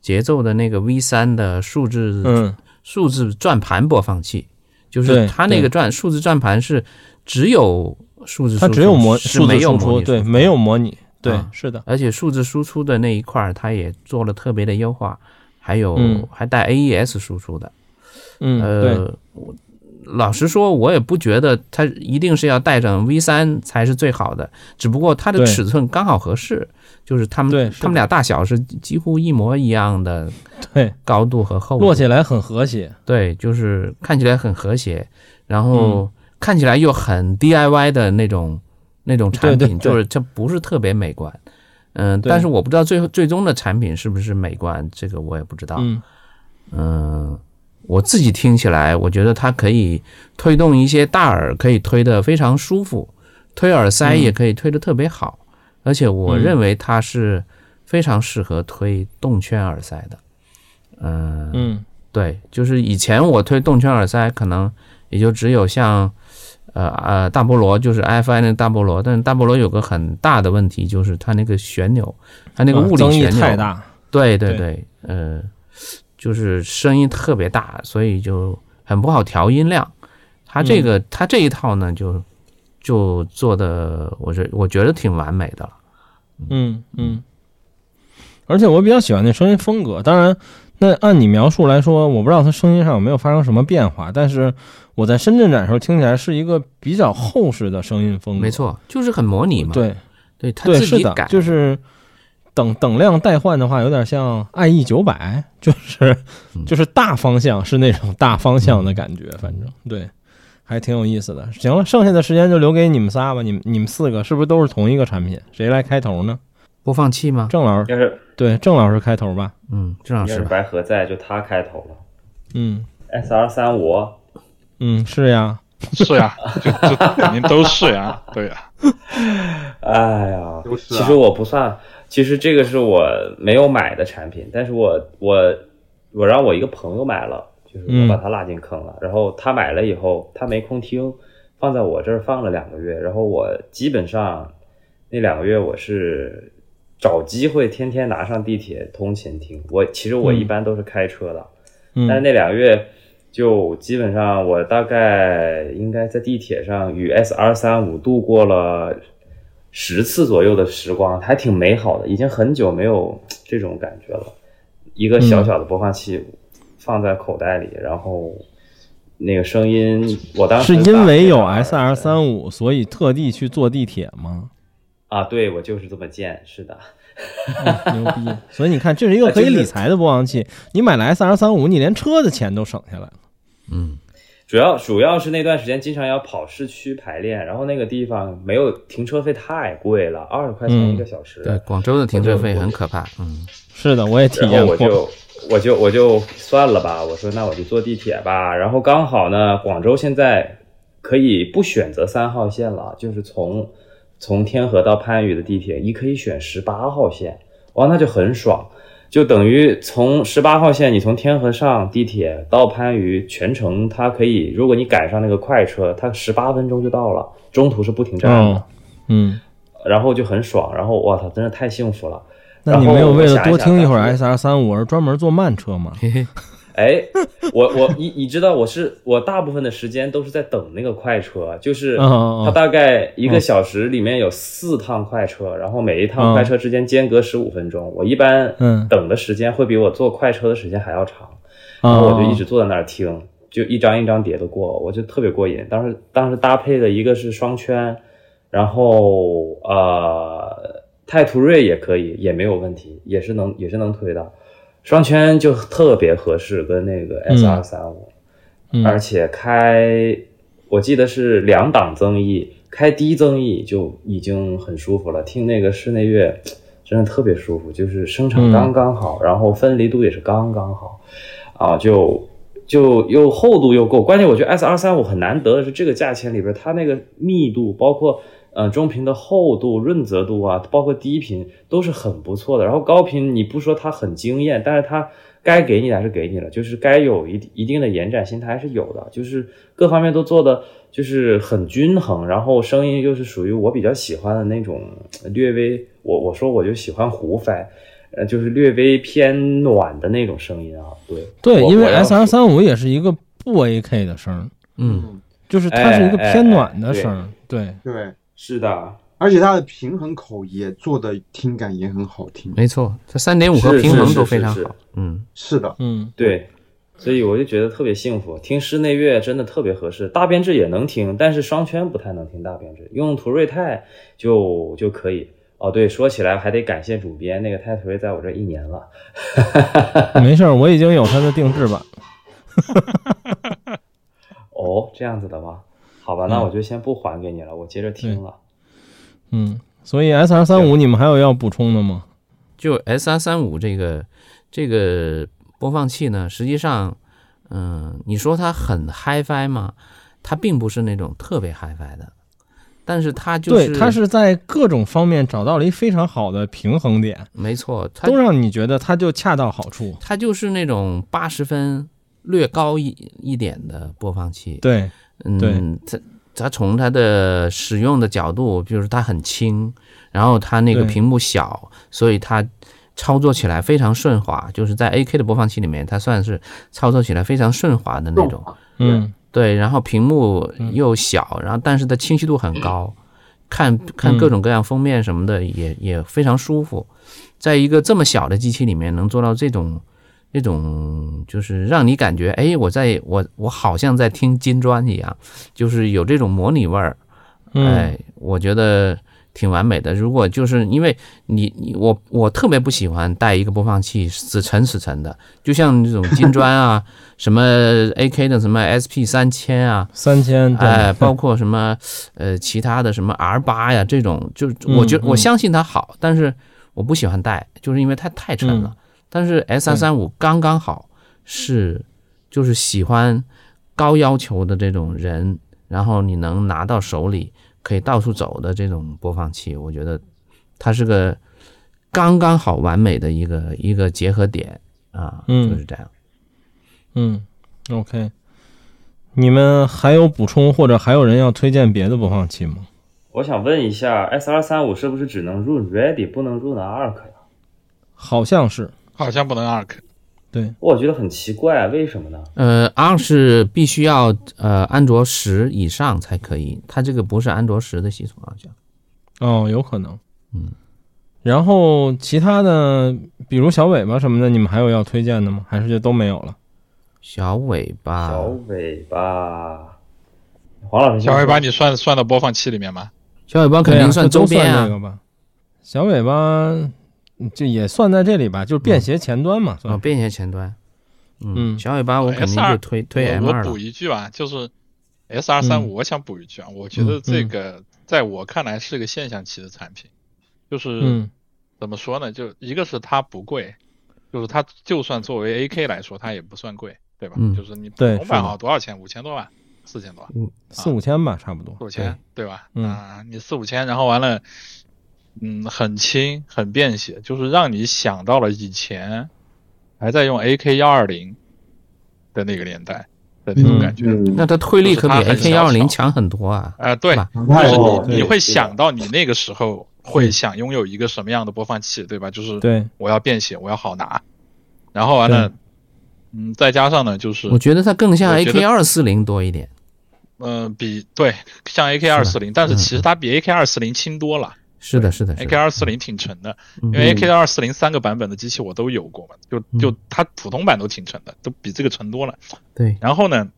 节奏的那个 V 三的数字数字转盘播放器，就是它那个转数字转盘是只有。数字它只有模数字输出，对，没有模拟，对，是的。而且数字输出的那一块儿，它也做了特别的优化，还有还带 AES 输出的。嗯，呃，老实说，我也不觉得它一定是要带上 V 三才是最好的，只不过它的尺寸刚好合适，就是他们他们俩大小是几乎一模一样的，对，高度和厚度，落起来很和谐，对，就是看起来很和谐，然后看起来又很 DIY 的那种那种产品，就是这不是特别美观，嗯，但是我不知道最后最终的产品是不是美观，这个我也不知道，嗯。我自己听起来，我觉得它可以推动一些大耳，可以推得非常舒服，推耳塞也可以推得特别好，而且我认为它是非常适合推动圈耳塞的。嗯嗯，对，就是以前我推动圈耳塞，可能也就只有像呃呃大菠萝，就是 IFI 那大菠萝，但是大菠萝有个很大的问题，就是它那个旋钮，它那个物理旋钮太大。对对对，呃。就是声音特别大，所以就很不好调音量。他这个他这一套呢，就就做的，我觉我觉得挺完美的了。嗯嗯，而且我比较喜欢那声音风格。当然，那按你描述来说，我不知道他声音上有没有发生什么变化。但是我在深圳展时候听起来是一个比较厚实的声音风格。没错，就是很模拟嘛。对对，他自己改就是。等等量代换的话，有点像 IE 九百，就是就是大方向是那种大方向的感觉，反正对，还挺有意思的。行了，剩下的时间就留给你们仨吧。你们你们四个是不是都是同一个产品？谁来开头呢？播放器吗？郑老师，对，郑老师开头吧。嗯，郑老师。白河在，就他开头了。嗯，SR 三五。嗯，是呀，是呀，就就肯定都是呀，对呀。哎呀，其实我不算。其实这个是我没有买的产品，但是我我我让我一个朋友买了，就是我把他拉进坑了。然后他买了以后，他没空听，放在我这儿放了两个月。然后我基本上那两个月我是找机会天天拿上地铁通勤听。我其实我一般都是开车的，但是那两个月就基本上我大概应该在地铁上与 S 二三五度过了。十次左右的时光还挺美好的，已经很久没有这种感觉了。一个小小的播放器放在口袋里，然后那个声音，我当时是因为有 S R 三五，所以特地去坐地铁吗？啊，对，我就是这么贱，是的，牛逼。所以你看，这是一个 可以理财的播放器。你买了 S R 三五，你连车的钱都省下来了。嗯。主要主要是那段时间经常要跑市区排练，然后那个地方没有停车费太贵了，二十块钱一个小时。对，广州的停车费很可怕。嗯，是的，我也体验过。我就我就我就算了吧，我说那我就坐地铁吧。然后刚好呢，广州现在可以不选择三号线了，就是从从天河到番禺的地铁，你可以选十八号线，哇，那就很爽。就等于从十八号线，你从天河上地铁到番禺，全程它可以，如果你赶上那个快车，它十八分钟就到了，中途是不停站的，嗯，然后就很爽，然后我操，真是太幸福了。那你没有为了多听一会儿 S R 三五而专门坐慢车吗？哎，我我你你知道我是我大部分的时间都是在等那个快车，就是它大概一个小时里面有四趟快车，然后每一趟快车之间间隔十五分钟，我一般等的时间会比我坐快车的时间还要长，然后我就一直坐在那儿听，就一张一张碟的过，我就特别过瘾。当时当时搭配的一个是双圈，然后呃泰途锐也可以，也没有问题，也是能也是能推的。双圈就特别合适，跟那个 S 二三五，而且开，我记得是两档增益，开低增益就已经很舒服了。听那个室内乐，真的特别舒服，就是声场刚刚好，然后分离度也是刚刚好，啊，就就又厚度又够。关键我觉得 S 二三五很难得的是这个价钱里边，它那个密度包括。嗯，中频的厚度、润泽度啊，包括低频都是很不错的。然后高频，你不说它很惊艳，但是它该给你的还是给你了，就是该有一一定的延展性，它还是有的。就是各方面都做的就是很均衡，然后声音又是属于我比较喜欢的那种，略微我我说我就喜欢胡翻，呃，就是略微偏暖的那种声音啊。对对，因为 S R 三五也是一个不 A K 的声，嗯，就是它是一个偏暖的声，对对。是的，而且它的平衡口也做的听感也很好听。没错，这三点五和平衡都非常好。嗯，是的，嗯，对。所以我就觉得特别幸福。听室内乐真的特别合适，大编制也能听，但是双圈不太能听大编制，用途锐泰就就可以。哦，对，说起来还得感谢主编，那个泰图瑞在我这一年了。没事，我已经有他的定制版。哦，这样子的吗？好吧，那我就先不还给你了，我接着听了。嗯，所以 S R 三五你们还有要补充的吗？就 S R 三五这个这个播放器呢，实际上，嗯，你说它很 HiFi 吗？它并不是那种特别 HiFi 的。但是它就是对，它是在各种方面找到了一非常好的平衡点，没错，它都让你觉得它就恰到好处。它就是那种八十分略高一一点的播放器。对，嗯，它它从它的使用的角度，就是它很轻，然后它那个屏幕小，所以它操作起来非常顺滑。就是在 AK 的播放器里面，它算是操作起来非常顺滑的那种。嗯。对，然后屏幕又小，然后但是它清晰度很高，看看各种各样封面什么的也也非常舒服。在一个这么小的机器里面能做到这种，这种就是让你感觉，哎，我在我我好像在听金砖一样，就是有这种模拟味儿。哎，我觉得。挺完美的。如果就是因为你你我我特别不喜欢带一个播放器死沉死沉的，就像这种金砖啊，什么 AK 的什么 SP 三千啊，三千哎，包括什么呃其他的什么 R 八呀这种，就我觉我相信它好，但是我不喜欢带，就是因为它太沉了。但是 S 三三五刚刚好，是就是喜欢高要求的这种人，然后你能拿到手里。可以到处走的这种播放器，我觉得它是个刚刚好完美的一个一个结合点啊，就是这样。嗯，OK，你们还有补充或者还有人要推荐别的播放器吗？我想问一下，S 二三五是不是只能入 Ready，不能入呢 Arc 呀？好像是，好像不能 Arc。对，我觉得很奇怪，为什么呢？呃，R 是必须要呃安卓十以上才可以，它这个不是安卓十的系统好像。哦，有可能。嗯，然后其他的，比如小尾巴什么的，你们还有要推荐的吗？还是就都没有了？小尾巴，小尾巴，黄老师，小尾巴你算算到播放器里面吗？小尾巴肯定算周边那个吧。小尾巴。这也算在这里吧，就是便携前端嘛，啊，便携前端。嗯，小尾巴我肯定就推推 M 二我补一句吧，就是 S 二三五，我想补一句啊，我觉得这个在我看来是个现象级的产品，就是怎么说呢？就一个是它不贵，就是它就算作为 AK 来说，它也不算贵，对吧？就是你普通版啊多少钱？五千多万，四千多万，四五千吧，差不多。四五千，对吧？啊，你四五千，然后完了。嗯，很轻，很便携，就是让你想到了以前还在用 AK 幺二零的那个年代的那种感觉。那它推力可比 AK 幺二零强很多啊！啊，对，就是你你会想到你那个时候会想拥有一个什么样的播放器，对吧？就是对，我要便携，我要好拿。然后完了，嗯，再加上呢，就是我觉得它更像 AK 二四零多一点。嗯，比对像 AK 二四零，但是其实它比 AK 二四零轻多了。是的，是的，AK 二四零挺沉的，因为 AK 二四零三个版本的机器我都有过嘛，就就它普通版都挺沉的，都比这个沉多了。对，然后呢，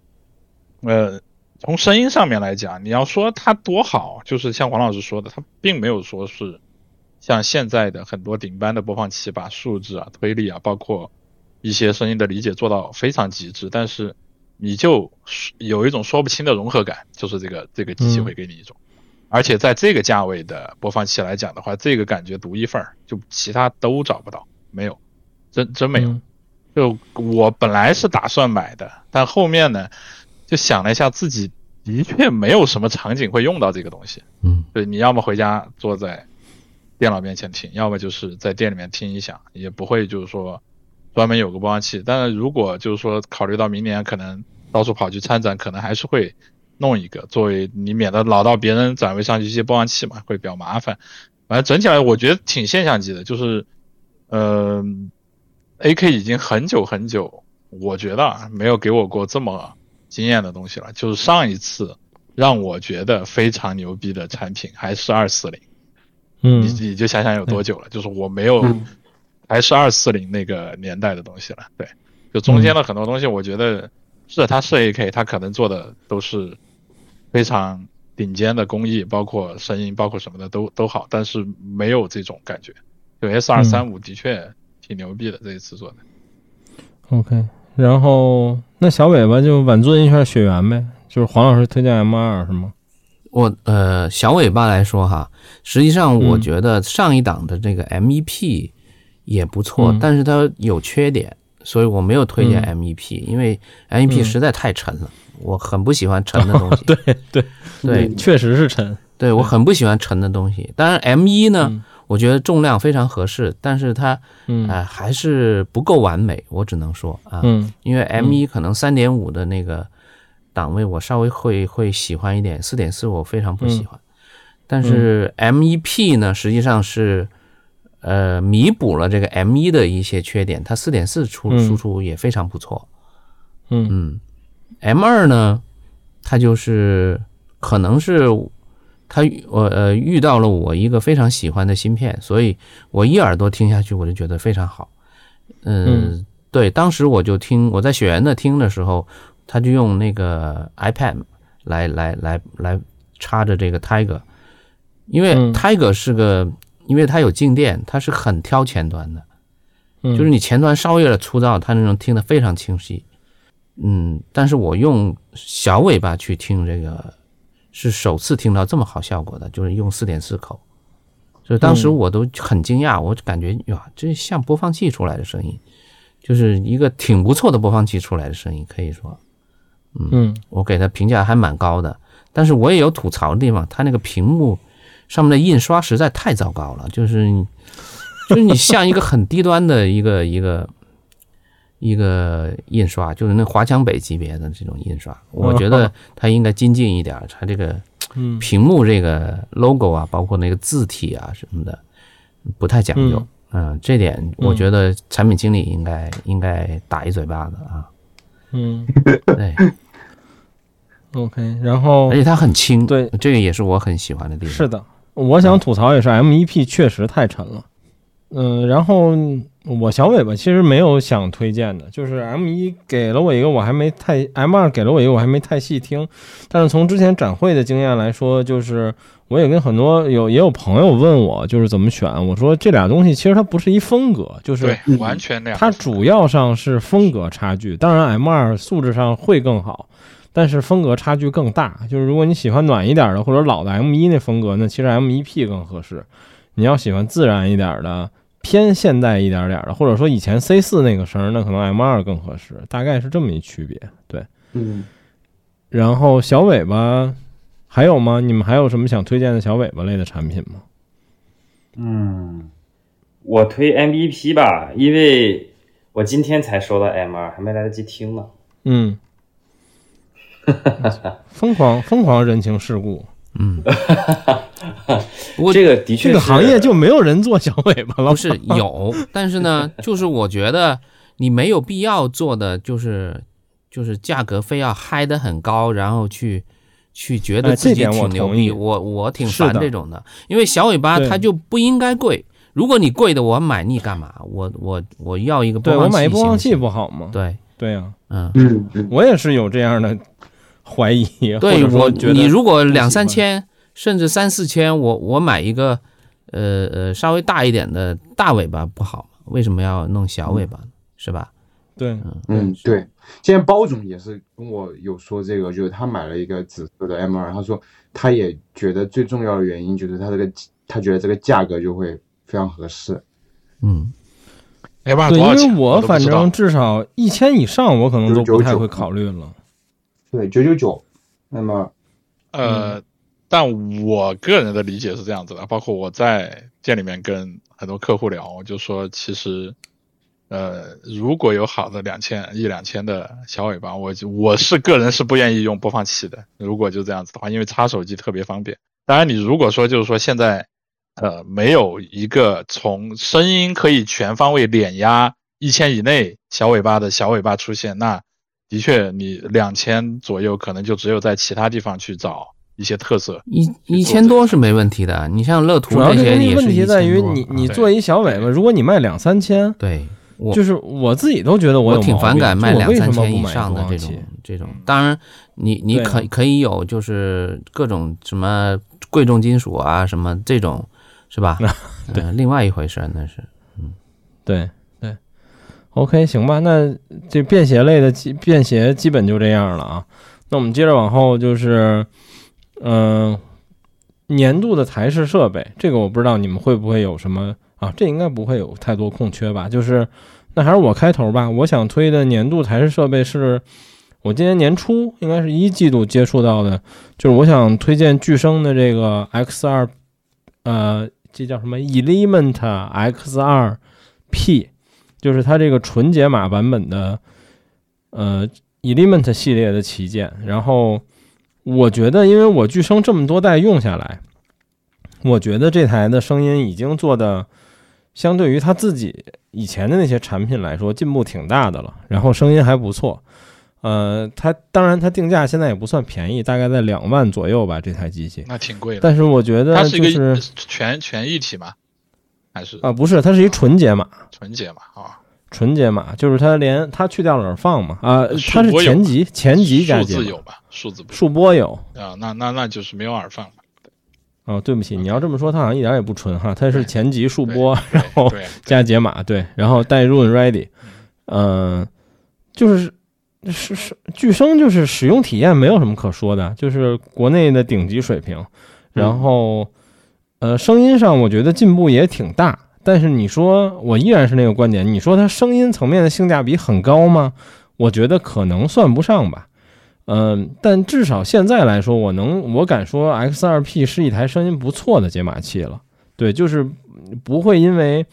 呃，从声音上面来讲，你要说它多好，就是像黄老师说的，它并没有说是像现在的很多顶班的播放器把数字啊、推力啊，包括一些声音的理解做到非常极致，但是你就有一种说不清的融合感，就是这个这个机器会给你一种。而且在这个价位的播放器来讲的话，这个感觉独一份儿，就其他都找不到，没有，真真没有。就我本来是打算买的，但后面呢，就想了一下，自己的确没有什么场景会用到这个东西。嗯，对，你要么回家坐在电脑面前听，要么就是在店里面听一下，也不会就是说专门有个播放器。但是如果就是说考虑到明年可能到处跑去参展，可能还是会。弄一个作为你免得老到别人展位上去接播放器嘛，会比较麻烦。反正整体来我觉得挺现象级的，就是，呃，AK 已经很久很久，我觉得啊，没有给我过这么惊艳的东西了。就是上一次让我觉得非常牛逼的产品还是二四零，嗯，你你就想想有多久了，就是我没有还是二四零那个年代的东西了。对，就中间的很多东西，我觉得是它是 AK，它可能做的都是非常顶尖的工艺，包括声音，包括什么的都都好，但是没有这种感觉。就 S 二三五的确挺牛逼的，这一次做的。OK，然后那小尾巴就晚尊一下雪原呗，就是黄老师推荐 M 二是吗？我呃小尾巴来说哈，实际上我觉得上一档的这个 MEP 也不错，但是它有缺点，所以我没有推荐 MEP，因为 MEP 实在太沉了，我很不喜欢沉的东西。对对对，确实是沉。对我很不喜欢沉的东西。当然 M 一呢。我觉得重量非常合适，但是它，呃，还是不够完美。我只能说啊，因为 M 一可能三点五的那个档位我稍微会会喜欢一点，四点四我非常不喜欢。但是 MEP 呢，实际上是呃弥补了这个 M 一的一些缺点，它四点四出输出也非常不错。嗯嗯，M 二呢，它就是可能是。它我呃遇到了我一个非常喜欢的芯片，所以我一耳朵听下去，我就觉得非常好。嗯，对，当时我就听我在雪原的听的时候，他就用那个 iPad 来来来来插着这个 Tiger，因为 Tiger 是个，因为它有静电，它是很挑前端的，就是你前端稍微有点粗糙，它那种听得非常清晰。嗯，但是我用小尾巴去听这个。是首次听到这么好效果的，就是用四点四口，所以当时我都很惊讶，我感觉呀，这像播放器出来的声音，就是一个挺不错的播放器出来的声音，可以说，嗯，我给它评价还蛮高的。但是我也有吐槽的地方，它那个屏幕上面的印刷实在太糟糕了，就是就是你像一个很低端的一个一个。一个印刷就是那华强北级别的这种印刷，我觉得 它应该精进一点，它这个屏幕这个 logo 啊，包括那个字体啊什么的，不太讲究。嗯，这点我觉得产品经理应该应该打一嘴巴子啊。嗯，对。OK，然后而且它很轻，对，这个也是我很喜欢的地方。是的，我想吐槽也是 M1P 确实太沉了。嗯，然后。我小尾巴其实没有想推荐的，就是 M 一给了我一个，我还没太 M 二给了我一个，我还没太细听。但是从之前展会的经验来说，就是我也跟很多有也有朋友问我，就是怎么选。我说这俩东西其实它不是一风格，就是完全那样。它主要上是风格差距，当然 M 二素质上会更好，但是风格差距更大。就是如果你喜欢暖一点的或者老的 M 一那风格，那其实 M 一 P 更合适。你要喜欢自然一点的。偏现代一点点的，或者说以前 C 四那个声，那可能 M 二更合适，大概是这么一区别。对，嗯。然后小尾巴还有吗？你们还有什么想推荐的小尾巴类的产品吗？嗯，我推 MVP 吧，因为我今天才收到 M 二，还没来得及听呢。嗯。疯狂疯狂人情世故。嗯，不过这个的确，这个行业就没有人做小尾巴了。不是有，但是呢，就是我觉得你没有必要做的，就是就是价格非要嗨得很高，然后去去觉得自己挺牛逼。我我挺烦这种的，因为小尾巴它就不应该贵。如果你贵的我买你干嘛？我我我要一个播放器，我买播放器不好吗？对对呀，嗯嗯，我也是有这样的。怀疑，对我，你如果两三千，甚至三四千，我我买一个，呃呃，稍微大一点的大尾巴不好吗？为什么要弄小尾巴呢？是吧？对，嗯对。现在包总也是跟我有说这个，就是他买了一个紫色的 M 二，他说他也觉得最重要的原因就是他这个，他觉得这个价格就会非常合适。嗯，M 二对，因为我反正至少一千以上，我可能都不太会考虑了。对，九九九，那么，呃，但我个人的理解是这样子的，包括我在店里面跟很多客户聊，我就说其实，呃，如果有好的两千一两千的小尾巴，我就我是个人是不愿意用播放器的。如果就这样子的话，因为插手机特别方便。当然，你如果说就是说现在，呃，没有一个从声音可以全方位碾压一千以内小尾巴的小尾巴出现，那。的确，你两千左右可能就只有在其他地方去找一些特色。一一千多是没问题的，你像乐图这些也是。问题在于你你做一小尾巴，如果你卖两三千，对，就是我自己都觉得我挺反感卖两三千以上的这种这种。当然，你你可可以有就是各种什么贵重金属啊什么这种是吧？对，另外一回事那是。嗯，对对。OK，行吧，那这便携类的便携基本就这样了啊。那我们接着往后就是，嗯，年度的台式设备，这个我不知道你们会不会有什么啊？这应该不会有太多空缺吧？就是，那还是我开头吧。我想推的年度台式设备是，我今年年初应该是一季度接触到的，就是我想推荐巨声的这个 X 二，呃，这叫什么 Element X 二 P，就是它这个纯解码版本的，呃。Element 系列的旗舰，然后我觉得，因为我巨声这么多代用下来，我觉得这台的声音已经做的相对于它自己以前的那些产品来说进步挺大的了，然后声音还不错。呃，它当然它定价现在也不算便宜，大概在两万左右吧，这台机器。那挺贵的。但是我觉得它是一个全全一体吗？还是啊，不是，它是一纯解码。纯解码啊。纯解码就是它连它去掉了耳放嘛啊，它是前级前级加解数字有吧？数字数波有啊，那那那就是没有耳放哦，对不起，你要这么说，它好像一点也不纯哈，它是前级数波，然后加解码，对，然后带 Run Ready，嗯，就是是是巨声就是使用体验没有什么可说的，就是国内的顶级水平，然后呃，声音上我觉得进步也挺大。但是你说我依然是那个观点，你说它声音层面的性价比很高吗？我觉得可能算不上吧。嗯，但至少现在来说，我能我敢说 X2P 是一台声音不错的解码器了。对，就是不会因为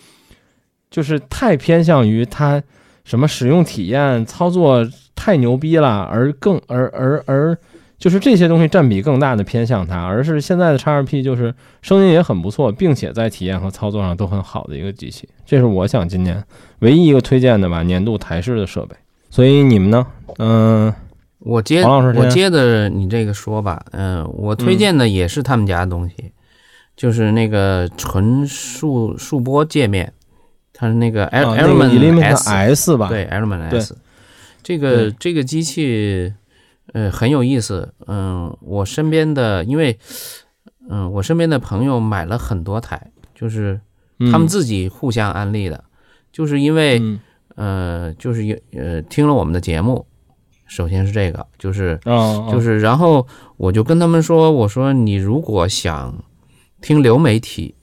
就是太偏向于它什么使用体验、操作太牛逼了而更而而而。就是这些东西占比更大的偏向它，而是现在的叉二 P 就是声音也很不错，并且在体验和操作上都很好的一个机器。这是我想今年唯一一个推荐的吧，年度台式的设备。所以你们呢？嗯，我接王老师，我接着你这个说吧。嗯，我推荐的也是他们家的东西，就是那个纯数数波界面，它是那个 Element S 吧？对，Element S。这个这个机器。呃，很有意思。嗯，我身边的，因为，嗯，我身边的朋友买了很多台，就是他们自己互相安利的，就是因为，呃，就是有呃听了我们的节目，首先是这个，就是，就是，然后我就跟他们说，我说你如果想听流媒体。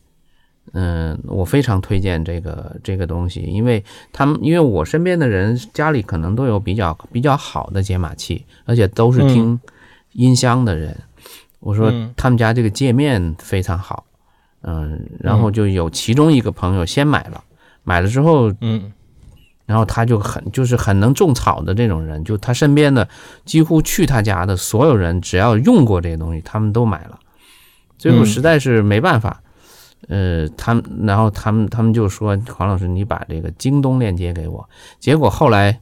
嗯，我非常推荐这个这个东西，因为他们因为我身边的人家里可能都有比较比较好的解码器，而且都是听音箱的人。我说他们家这个界面非常好，嗯，然后就有其中一个朋友先买了，买了之后，嗯，然后他就很就是很能种草的这种人，就他身边的几乎去他家的所有人，只要用过这个东西，他们都买了。最后实在是没办法。呃，他们，然后他们，他们就说：“黄老师，你把这个京东链接给我。”结果后来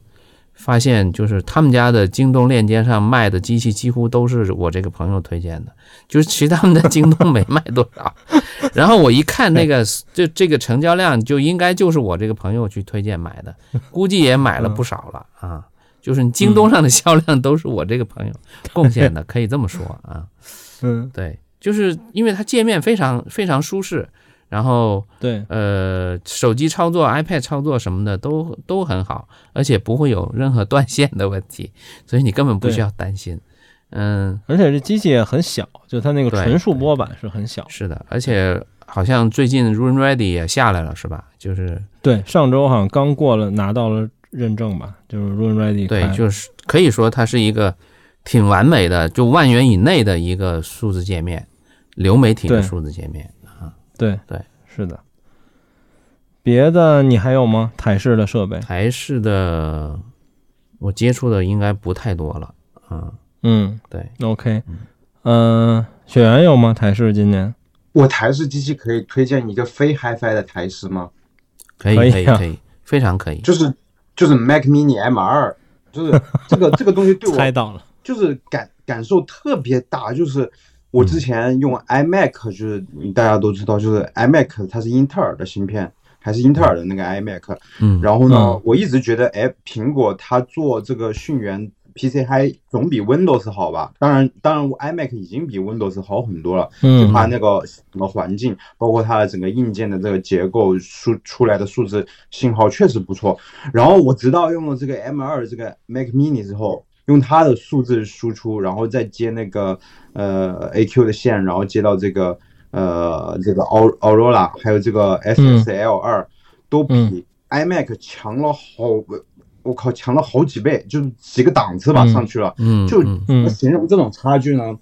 发现，就是他们家的京东链接上卖的机器几乎都是我这个朋友推荐的，就是其实他们的京东没卖多少。然后我一看那个，这这个成交量就应该就是我这个朋友去推荐买的，估计也买了不少了啊。就是京东上的销量都是我这个朋友贡献的，可以这么说啊。嗯，对。就是因为它界面非常非常舒适，然后对呃手机操作、iPad 操作什么的都都很好，而且不会有任何断线的问题，所以你根本不需要担心。嗯，而且这机器也很小，就它那个纯数波板是很小。是的，而且好像最近 Run Ready 也下来了，是吧？就是对，上周好像刚过了，拿到了认证吧，就是 Run Ready。对，就是可以说它是一个挺完美的，就万元以内的一个数字界面。流媒体的数字界面啊，对对，是的。别的你还有吗？台式的设备？台式的，我接触的应该不太多了。啊嗯，对，OK。嗯，雪原有吗？台式今年？我台式机器可以推荐一个非 HiFi 的台式吗？可以可以可以，非常可以。就是就是 Mac Mini M 二，就是这个这个东西对我 猜到了，就是感感受特别大，就是。我之前用 iMac，就是大家都知道，就是 iMac 它是英特尔的芯片，还是英特尔的那个 iMac。嗯，然后呢，我一直觉得，哎，苹果它做这个讯源 PC 还总比 Windows 好吧？当然，当然，iMac 已经比 Windows 好很多了。嗯，它那个什么环境，包括它的整个硬件的这个结构，输出来的数字信号确实不错。然后我直到用了这个 M2 这个 Mac Mini 之后。用它的数字输出，然后再接那个呃 AQ 的线，然后接到这个呃这个 Aurora，还有这个 SSL 二，都比 iMac 强了好，我靠，强了好几倍，就是几个档次吧上去了。嗯，就形容这种差距呢？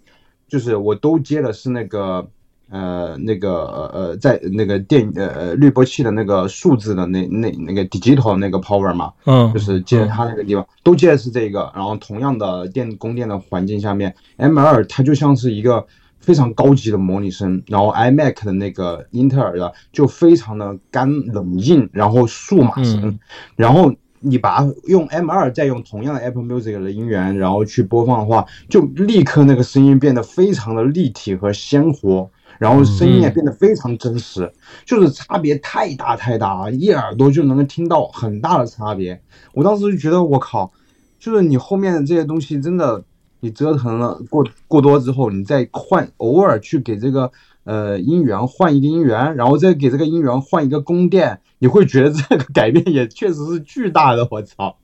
就是我都接的是那个。呃，那个呃，在那个电呃滤波器的那个数字的那那那个 digital 那个 power 嘛，嗯，就是接它那个地方都接的是这个，然后同样的电供电的环境下面，M 二它就像是一个非常高级的模拟声，然后 iMac 的那个英特尔的就非常的干冷硬，然后数码声，然后你把它用 M2 再用同样的 Apple Music 的音源，然后去播放的话，就立刻那个声音变得非常的立体和鲜活。然后声音也变得非常真实，就是差别太大太大了，一耳朵就能够听到很大的差别。我当时就觉得我靠，就是你后面的这些东西真的，你折腾了过过多之后，你再换偶尔去给这个呃音源换一个音源，然后再给这个音源换一个供电，你会觉得这个改变也确实是巨大的。我操！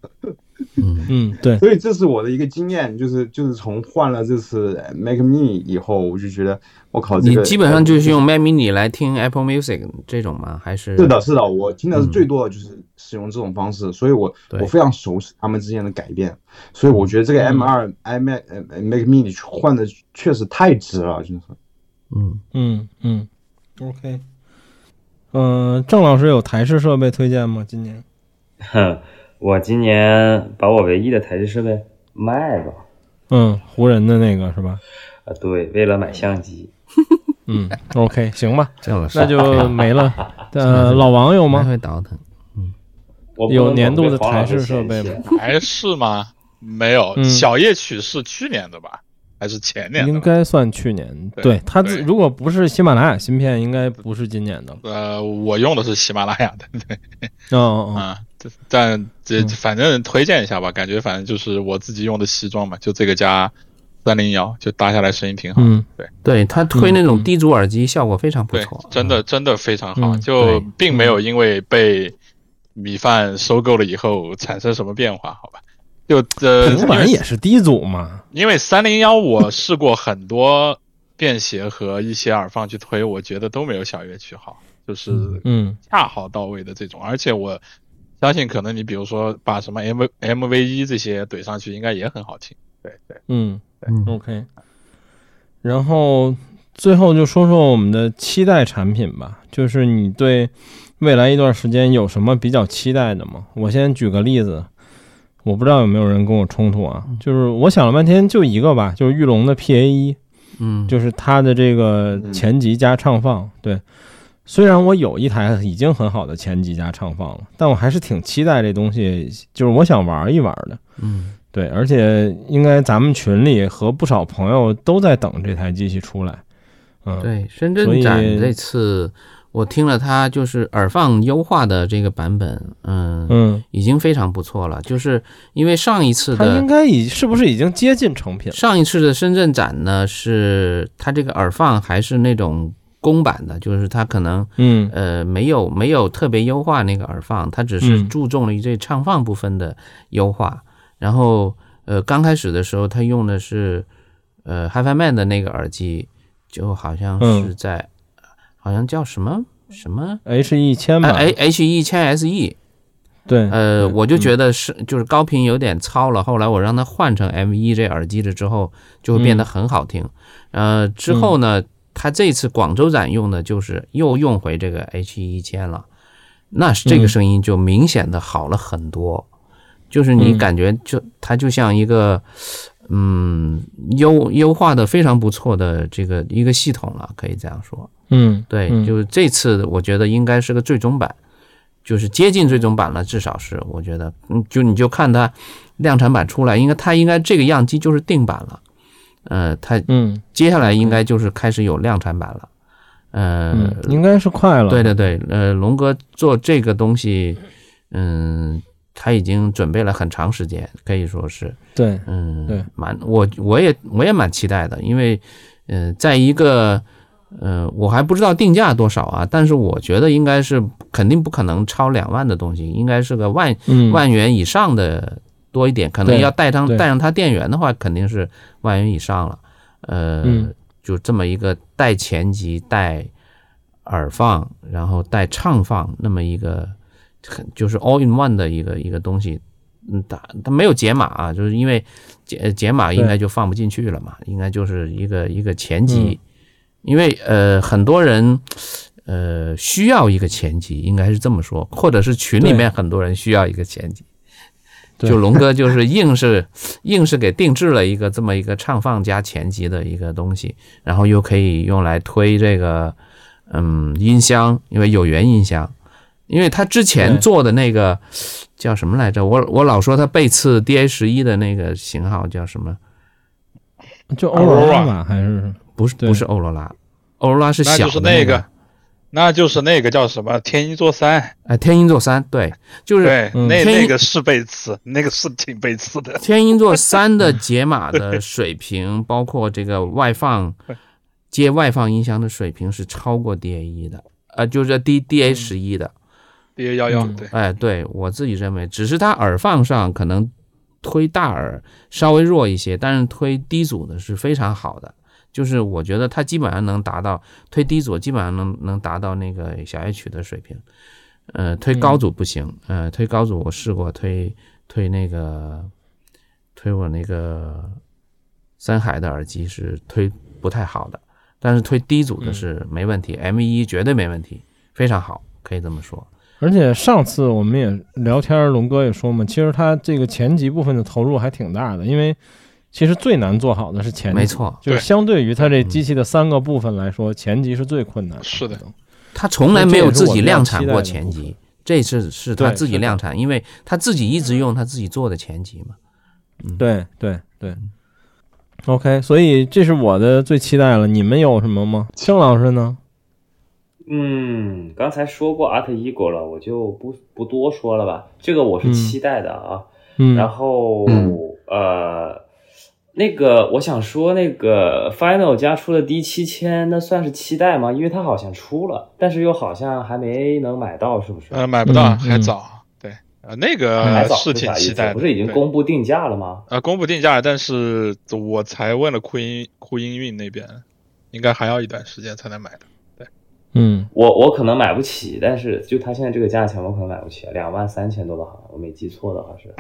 嗯。嗯，对，所以这是我的一个经验，就是就是从换了这次 Mac Mini 以后，我就觉得我靠，你基本上就是用 Mac Mini 来听 Apple Music 这种吗？还是？是的，是的，我听的是最多的就是使用这种方式，所以我我非常熟悉他们之间的改变，所以我觉得这个 M2 iMac Mac Mini 换的确实太值了，就是，嗯。嗯嗯，OK，嗯，郑老师有台式设备推荐吗？今年？哼。我今年把我唯一的台式设备卖了。嗯，湖人的那个是吧？啊，对，为了买相机。嗯，OK，行吧，那那就没了。呃，老王有吗？会倒腾。嗯，有年度的台式设备吗？台式吗？没有。小夜曲是去年的吧？还是前年？应该算去年。对他，如果不是喜马拉雅芯片，应该不是今年的。呃，我用的是喜马拉雅的。对。哦哦啊。但这反正推荐一下吧，感觉反正就是我自己用的西装嘛，就这个加三零幺，就搭下来声音挺好。嗯，对，对他推那种低阻耳机效果非常不错，真的真的非常好，就并没有因为被米饭收购了以后产生什么变化，好吧？就呃，平板也是低阻嘛，因为三零幺我试过很多便携和一些耳放去推，我觉得都没有小乐曲好，就是嗯恰好到位的这种，而且我。相信可能你比如说把什么 M M V 一这些怼上去，应该也很好听。对对，嗯，OK。然后最后就说说我们的期待产品吧，就是你对未来一段时间有什么比较期待的吗？我先举个例子，我不知道有没有人跟我冲突啊，就是我想了半天就一个吧，就是玉龙的 P A 一，嗯，就是它的这个前级加唱放，对。虽然我有一台已经很好的前级加唱放了，但我还是挺期待这东西，就是我想玩一玩的。嗯，对，而且应该咱们群里和不少朋友都在等这台机器出来。嗯，对，深圳展这次我听了它就是耳放优化的这个版本，嗯嗯，已经非常不错了。就是因为上一次的它应该已是不是已经接近成品？上一次的深圳展呢，是它这个耳放还是那种。公版的，就是它可能，嗯，呃，没有没有特别优化那个耳放，它只是注重了这唱放部分的优化。然后，呃，刚开始的时候，它用的是，呃，HiFiMan 的那个耳机，就好像是在，好像叫什么什么 H 一千吧，H 一千 SE。对，呃，我就觉得是，就是高频有点糙了。后来我让它换成 M 一这耳机了之后，就会变得很好听。呃，之后呢？他这次广州展用的就是又用回这个 H 一千了，那是这个声音就明显的好了很多，就是你感觉就它就像一个嗯优优化的非常不错的这个一个系统了，可以这样说。嗯，对，就是这次我觉得应该是个最终版，就是接近最终版了，至少是我觉得，嗯，就你就看它量产版出来，应该它应该这个样机就是定版了。呃，它嗯，接下来应该就是开始有量产版了，呃，应该是快了。对对对，呃，龙哥做这个东西，嗯，他已经准备了很长时间，可以说是对，嗯，对，蛮我我也我也蛮期待的，因为，嗯，在一个，呃，我还不知道定价多少啊，但是我觉得应该是肯定不可能超两万的东西，应该是个万万元以上的多一点，可能要带上带上它电源的话，肯定是万元以上了，呃。就这么一个带前级、带耳放，然后带唱放，那么一个很就是 all in one 的一个一个东西。嗯，它它没有解码啊，就是因为解解码应该就放不进去了嘛，应该就是一个一个前级。因为呃很多人呃需要一个前级，应该是这么说，或者是群里面很多人需要一个前级。就龙哥就是硬是 硬是给定制了一个这么一个唱放加前级的一个东西，然后又可以用来推这个嗯音箱，因为有源音箱，因为他之前做的那个叫什么来着？我我老说他背刺 DA 十一的那个型号叫什么？就欧罗拉吧？还是不是不是欧罗拉？欧罗拉是小的那个。那就是那个叫什么天鹰座三，哎，天鹰座三，对，就是对，那那个是背刺，那个是挺背刺的。天鹰座三的 解码的水平，包括这个外放接外放音箱的水平是超过 DA 一的，呃，就是 D DA 十一的，DA 幺幺，对，哎，对我自己认为，只是它耳放上可能推大耳稍微弱一些，但是推低阻的是非常好的。就是我觉得它基本上能达到推低组，基本上能能达到那个小夜曲的水平。呃，推高组不行。呃，推高组我试过推推那个推我那个森海的耳机是推不太好的，但是推低组的是没问题，M 一绝对没问题，非常好，可以这么说。而且上次我们也聊天，龙哥也说嘛，其实他这个前级部分的投入还挺大的，因为。其实最难做好的是前级，没错，就是相对于它这机器的三个部分来说，前级是最困难的。是的，它从来没有自己量产过前级，这次是他自己量产，因为他自己一直用他自己做的前级嘛。嗯，对对对。OK，所以这是我的最期待了。你们有什么吗？郑老师呢？嗯，刚才说过 Art Ego 了，我就不不多说了吧。这个我是期待的啊。嗯。然后呃。那个，我想说，那个 Final 加出了 D 七千，那算是期待吗？因为它好像出了，但是又好像还没能买到，是不是？呃，买不到，还早。对，呃，那个是挺期待的。不是已经公布定价了吗？呃，公布定价，但是我才问了酷音酷音运那边，应该还要一段时间才能买的。对，嗯，我我可能买不起，但是就它现在这个价钱，我可能买不起，两万三千多吧，好像我没记错的话是。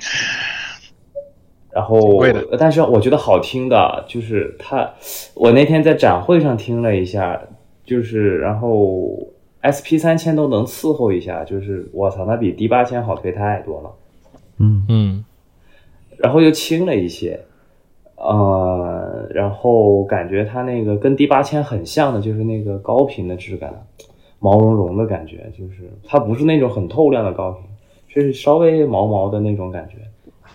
然后，但是我觉得好听的，就是它。我那天在展会上听了一下，就是然后 SP 三千都能伺候一下，就是我操，那比 D 八千好推太多了。嗯嗯。然后又轻了一些，呃，然后感觉它那个跟 D 八千很像的，就是那个高频的质感，毛茸茸的感觉，就是它不是那种很透亮的高频，就是稍微毛毛的那种感觉。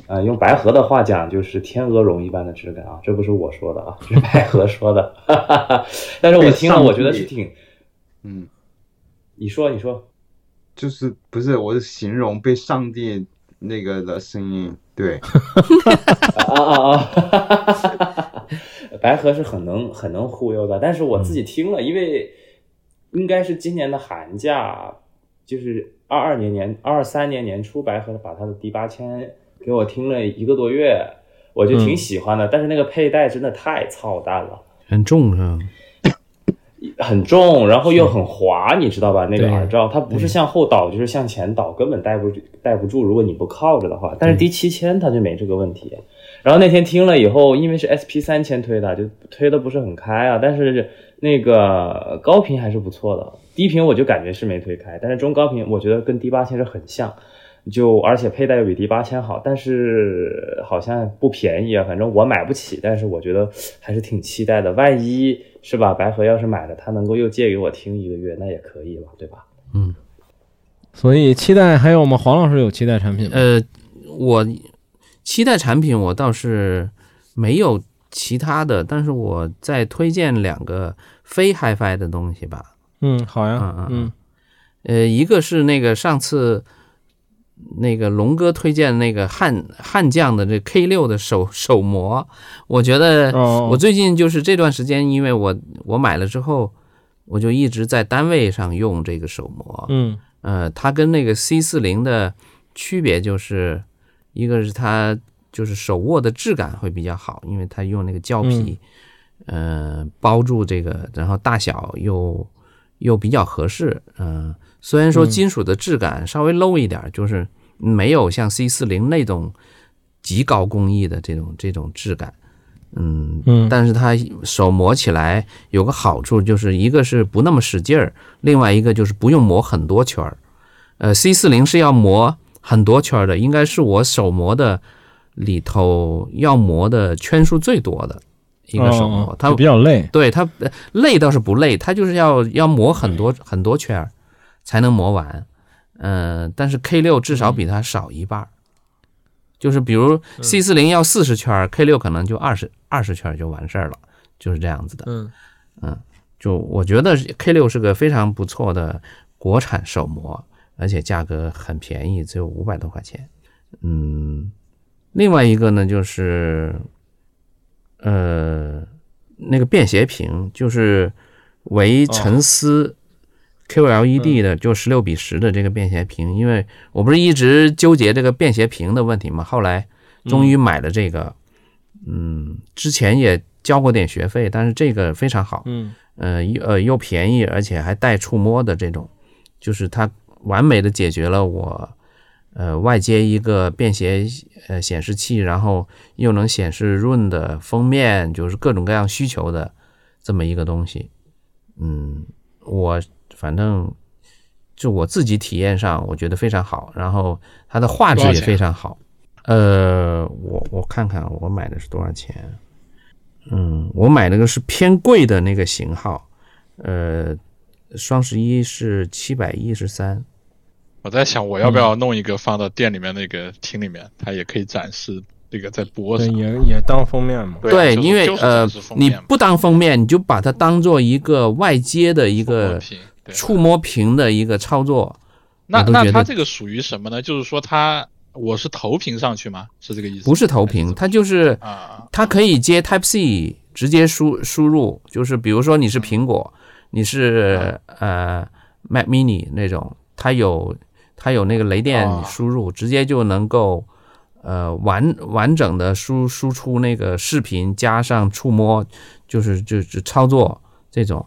啊，用白河的话讲，就是天鹅绒一般的质感啊，这不是我说的啊，是白河说的。但是我听了，我觉得是挺，嗯，你说，你说，就是不是，我是形容被上帝那个的声音，对，啊 啊啊，白河是很能很能忽悠的，但是我自己听了，因为应该是今年的寒假，就是二二年年二三年年初，白河把他的第八千。给我听了一个多月，我就挺喜欢的，但是那个佩戴真的太操蛋了，很重是吧？很重，然后又很滑，你知道吧？那个耳罩它不是向后倒，就是向前倒，根本戴不戴不住。如果你不靠着的话，但是 D 七千它就没这个问题。然后那天听了以后，因为是 SP 三千推的，就推的不是很开啊。但是那个高频还是不错的，低频我就感觉是没推开，但是中高频我觉得跟 D 八千是很像。就而且佩戴又比 D 八千好，但是好像不便宜啊。反正我买不起，但是我觉得还是挺期待的。万一是吧？白河要是买了，他能够又借给我听一个月，那也可以了，对吧？嗯。所以期待还有吗？黄老师有期待产品吗？呃，我期待产品我倒是没有其他的，但是我再推荐两个非 HiFi 的东西吧。嗯，好呀，嗯嗯嗯，呃，一个是那个上次那个龙哥推荐那个悍悍将的这 K 六的手手模，我觉得哦我最近就是这段时间，因为我我买了之后，我就一直在单位上用这个手模。嗯呃，它跟那个 C 四零的区别就是，一个是它就是手握的质感会比较好，因为它用那个胶皮，呃，包住这个，然后大小又又比较合适。嗯、虽然说嗯金属的质感稍微 low 一点，就是没有像 C 四零那种极高工艺的这种这种质感。嗯，嗯，但是它手磨起来有个好处，就是一个是不那么使劲儿，另外一个就是不用磨很多圈儿。呃，C 四零是要磨很多圈儿的，应该是我手磨的里头要磨的圈数最多的一个手磨。它哦比较累。对它呃累倒是不累，它就是要要磨很多很多圈儿才能磨完。嗯、但是 K 六至少比它少一半儿。就是比如 C 四零要四十圈儿，K 六可能就二十二十圈就完事儿了，就是这样子的。嗯就我觉得 K 六是个非常不错的国产手磨，而且价格很便宜，只有五百多块钱。嗯，另外一个呢就是，呃，那个便携屏，就是为沉思 QLED 的，就十六比十的这个便携屏，因为我不是一直纠结这个便携屏的问题嘛，后来终于买了这个，嗯，之前也交过点学费，但是这个非常好，嗯。呃又呃又便宜，而且还带触摸的这种，就是它完美的解决了我呃外接一个便携呃显示器，然后又能显示润的封面，就是各种各样需求的这么一个东西。嗯，我反正就我自己体验上，我觉得非常好，然后它的画质也非常好。呃，我我看看我买的是多少钱？嗯，我买那个是偏贵的那个型号，呃，双十一是七百一十三。我在想，我要不要弄一个放到店里面那个厅里面，它也可以展示这个在播对，上。也也当封面嘛。对因为呃你不当封面，你就把它当做一个外接的一个触摸屏的一个操作。那那它这个属于什么呢？就是说它我是投屏上去吗？是这个意思？不是投屏，它就是啊啊它可以接 Type C 直接输输入，就是比如说你是苹果，你是呃 Mac Mini 那种，它有它有那个雷电哦输入，直接就能够呃完完整的输输出那个视频，加上触摸，就是就是操作这种。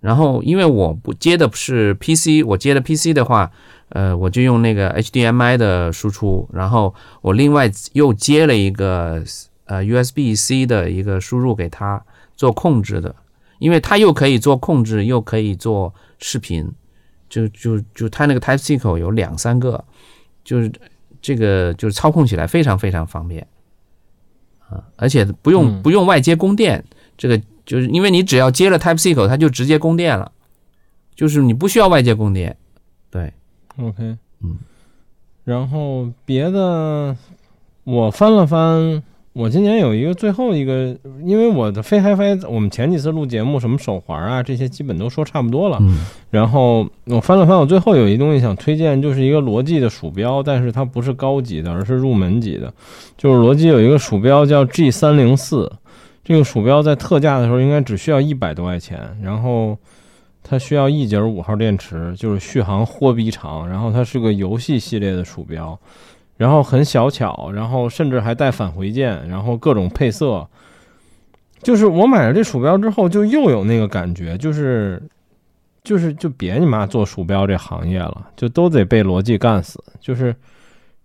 然后因为我不接的是 PC，我接的 PC 的话，呃，我就用那个 HDMI 的输出，然后我另外又接了一个呃 USB C 的一个输入给它做控制的，因为它又可以做控制，又可以做视频，就就就它那个 Type C 口有两三个，就是这个就是操控起来非常非常方便。啊，而且不用嗯。不用外接供电，这个就是因为你只要接了 Type C 口，它就直接供电了，就是你不需要外界供电，对。OK，嗯，然后别的我翻了翻，我今年有一个最后一个，因为我的非 HiFi，我们前几次录节目，什么手环啊这些基本都说差不多了。嗯然后我翻了翻，我最后有一东西想推荐，就是一个罗技的鼠标，但是它不是高级的，而是入门级的。就是罗技有一个鼠标叫 G 三零四，这个鼠标在特价的时候应该只需要一百多块钱，然后它需要一节五号电池，就是续航货币长，然后它是个游戏系列的鼠标，然后很小巧，然后甚至还带返回键，然后各种配色。就是我买了这鼠标之后，就又有那个感觉，就是就是就别你妈做鼠标这行业了，就都得被逻辑干死。就是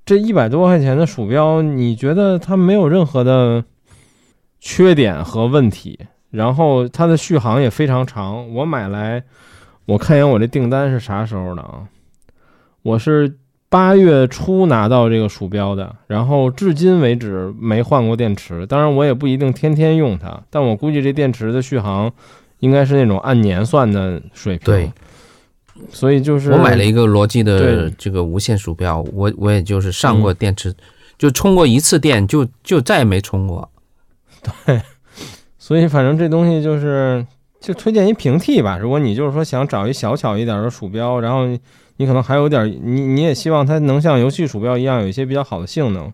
这一百多块钱的鼠标，你觉得它没有任何的缺点和问题，然后它的续航也非常长。我买来，我看一眼我这订单是啥时候的啊？我是八月初拿到这个鼠标的，然后至今为止没换过电池。当然，我也不一定天天用它，但我估计这电池的续航应该是那种按年算的水平。对，所以就是我买了一个罗技的这个无线鼠标，我我也就是上过电池，就充过一次电，就就再也没充过。所以反正这东西就是就推荐一平替吧。如果你就是说想找一小巧一点的鼠标，然后你可能还有点你你也希望它能像游戏鼠标一样有一些比较好的性能，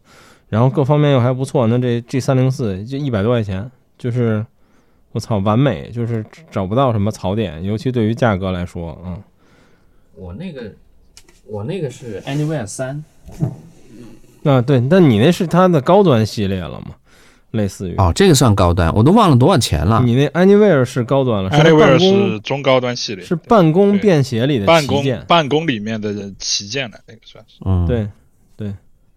然后各方面又还不错，那这 G 三零四就一百多块钱，就是我操完美，就是找不到什么槽点，尤其对于价格来说，嗯。我那个我那个是 Anywhere 三。啊，对，那你那是它的高端系列了吗？类似于哦，这个算高端，我都忘了多少钱了。你那 Anywhere 是高端了，Anywhere 是中高端系列，是办公便携里的办公办公里面的旗舰的那个算是。嗯，对，对，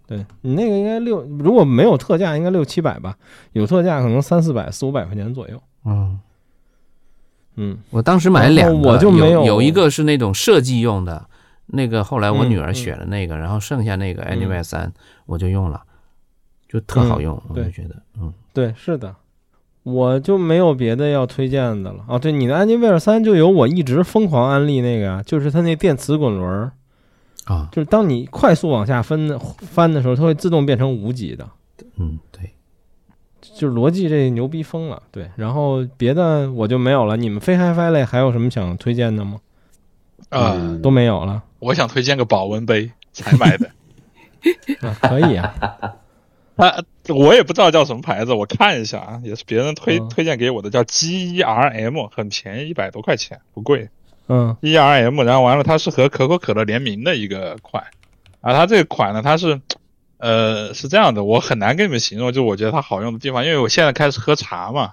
对你那个应该六，如果没有特价，应该六七百吧？有特价可能三四百、四五百块钱左右。嗯，嗯，我当时买两个，我就没有有一个是那种设计用的。那个后来我女儿选了那个，然后剩下那个 Anywhere 三我就用了，就特好用，我就觉得，嗯，对，是的，我就没有别的要推荐的了。哦，对，你的 Anywhere 三就有我一直疯狂安利那个呀，就是它那电磁滚轮啊，就是当你快速往下分翻的时候，它会自动变成无级的。嗯，对，就是逻辑这牛逼疯了。对，然后别的我就没有了。你们非 HiFi 类还有什么想推荐的吗？啊，都没有了。我想推荐个保温杯，才买的。可以啊，啊，我也不知道叫什么牌子，我看一下啊，也是别人推推荐给我的，叫 G E R M，很便宜，一百多块钱，不贵。嗯，E R M，然后完了，它是和可口可乐联名的一个款，啊，它这个款呢，它是，呃，是这样的，我很难跟你们形容，就我觉得它好用的地方，因为我现在开始喝茶嘛。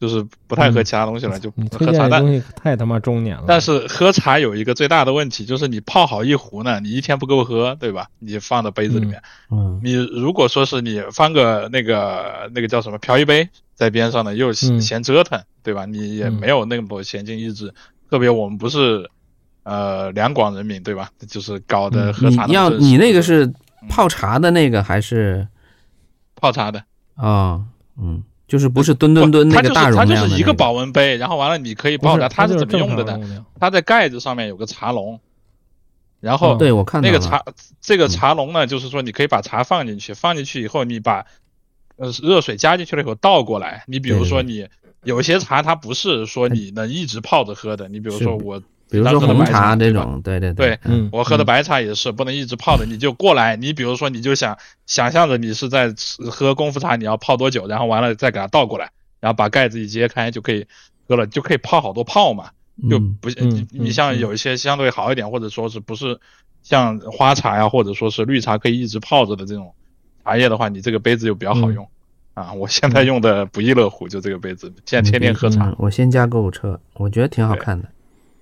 就是不太喝其他东西了，就喝茶。东西太他妈中年了。但是喝茶有一个最大的问题，就是你泡好一壶呢，你一天不够喝，对吧？你放到杯子里面。嗯。你如果说是你放个那个那个叫什么漂一杯在边上呢，又嫌折腾，对吧？你也没有那么多闲情逸致。特别我们不是呃两广人民，对吧？就是搞的喝茶。你要你那个是泡茶的那个还是泡茶的？啊，嗯。就是不是吨吨吨那个大容量它就是一个保温杯，然后完了你可以泡茶。它是怎么用的呢？它在盖子上面有个茶笼，然后对我看那个茶这个茶笼呢，就是说你可以把茶放进去，放进去以后你把呃热水加进去了以后倒过来。你比如说你有些茶它不是说你能一直泡着喝的，你比如说我。比如说红茶这种，对对对，嗯，我喝的白茶也是不能一直泡的，你就过来，你比如说你就想想象着你是在喝功夫茶，你要泡多久，然后完了再给它倒过来，然后把盖子一揭开就可以喝了，就可以泡好多泡嘛，就不你你像有一些相对好一点，或者说是不是像花茶呀，或者说是绿茶可以一直泡着的这种茶叶的话，你这个杯子就比较好用啊。我现在用的不亦乐乎，就这个杯子，现在天天喝茶。我先加购物车，我觉得挺好看的。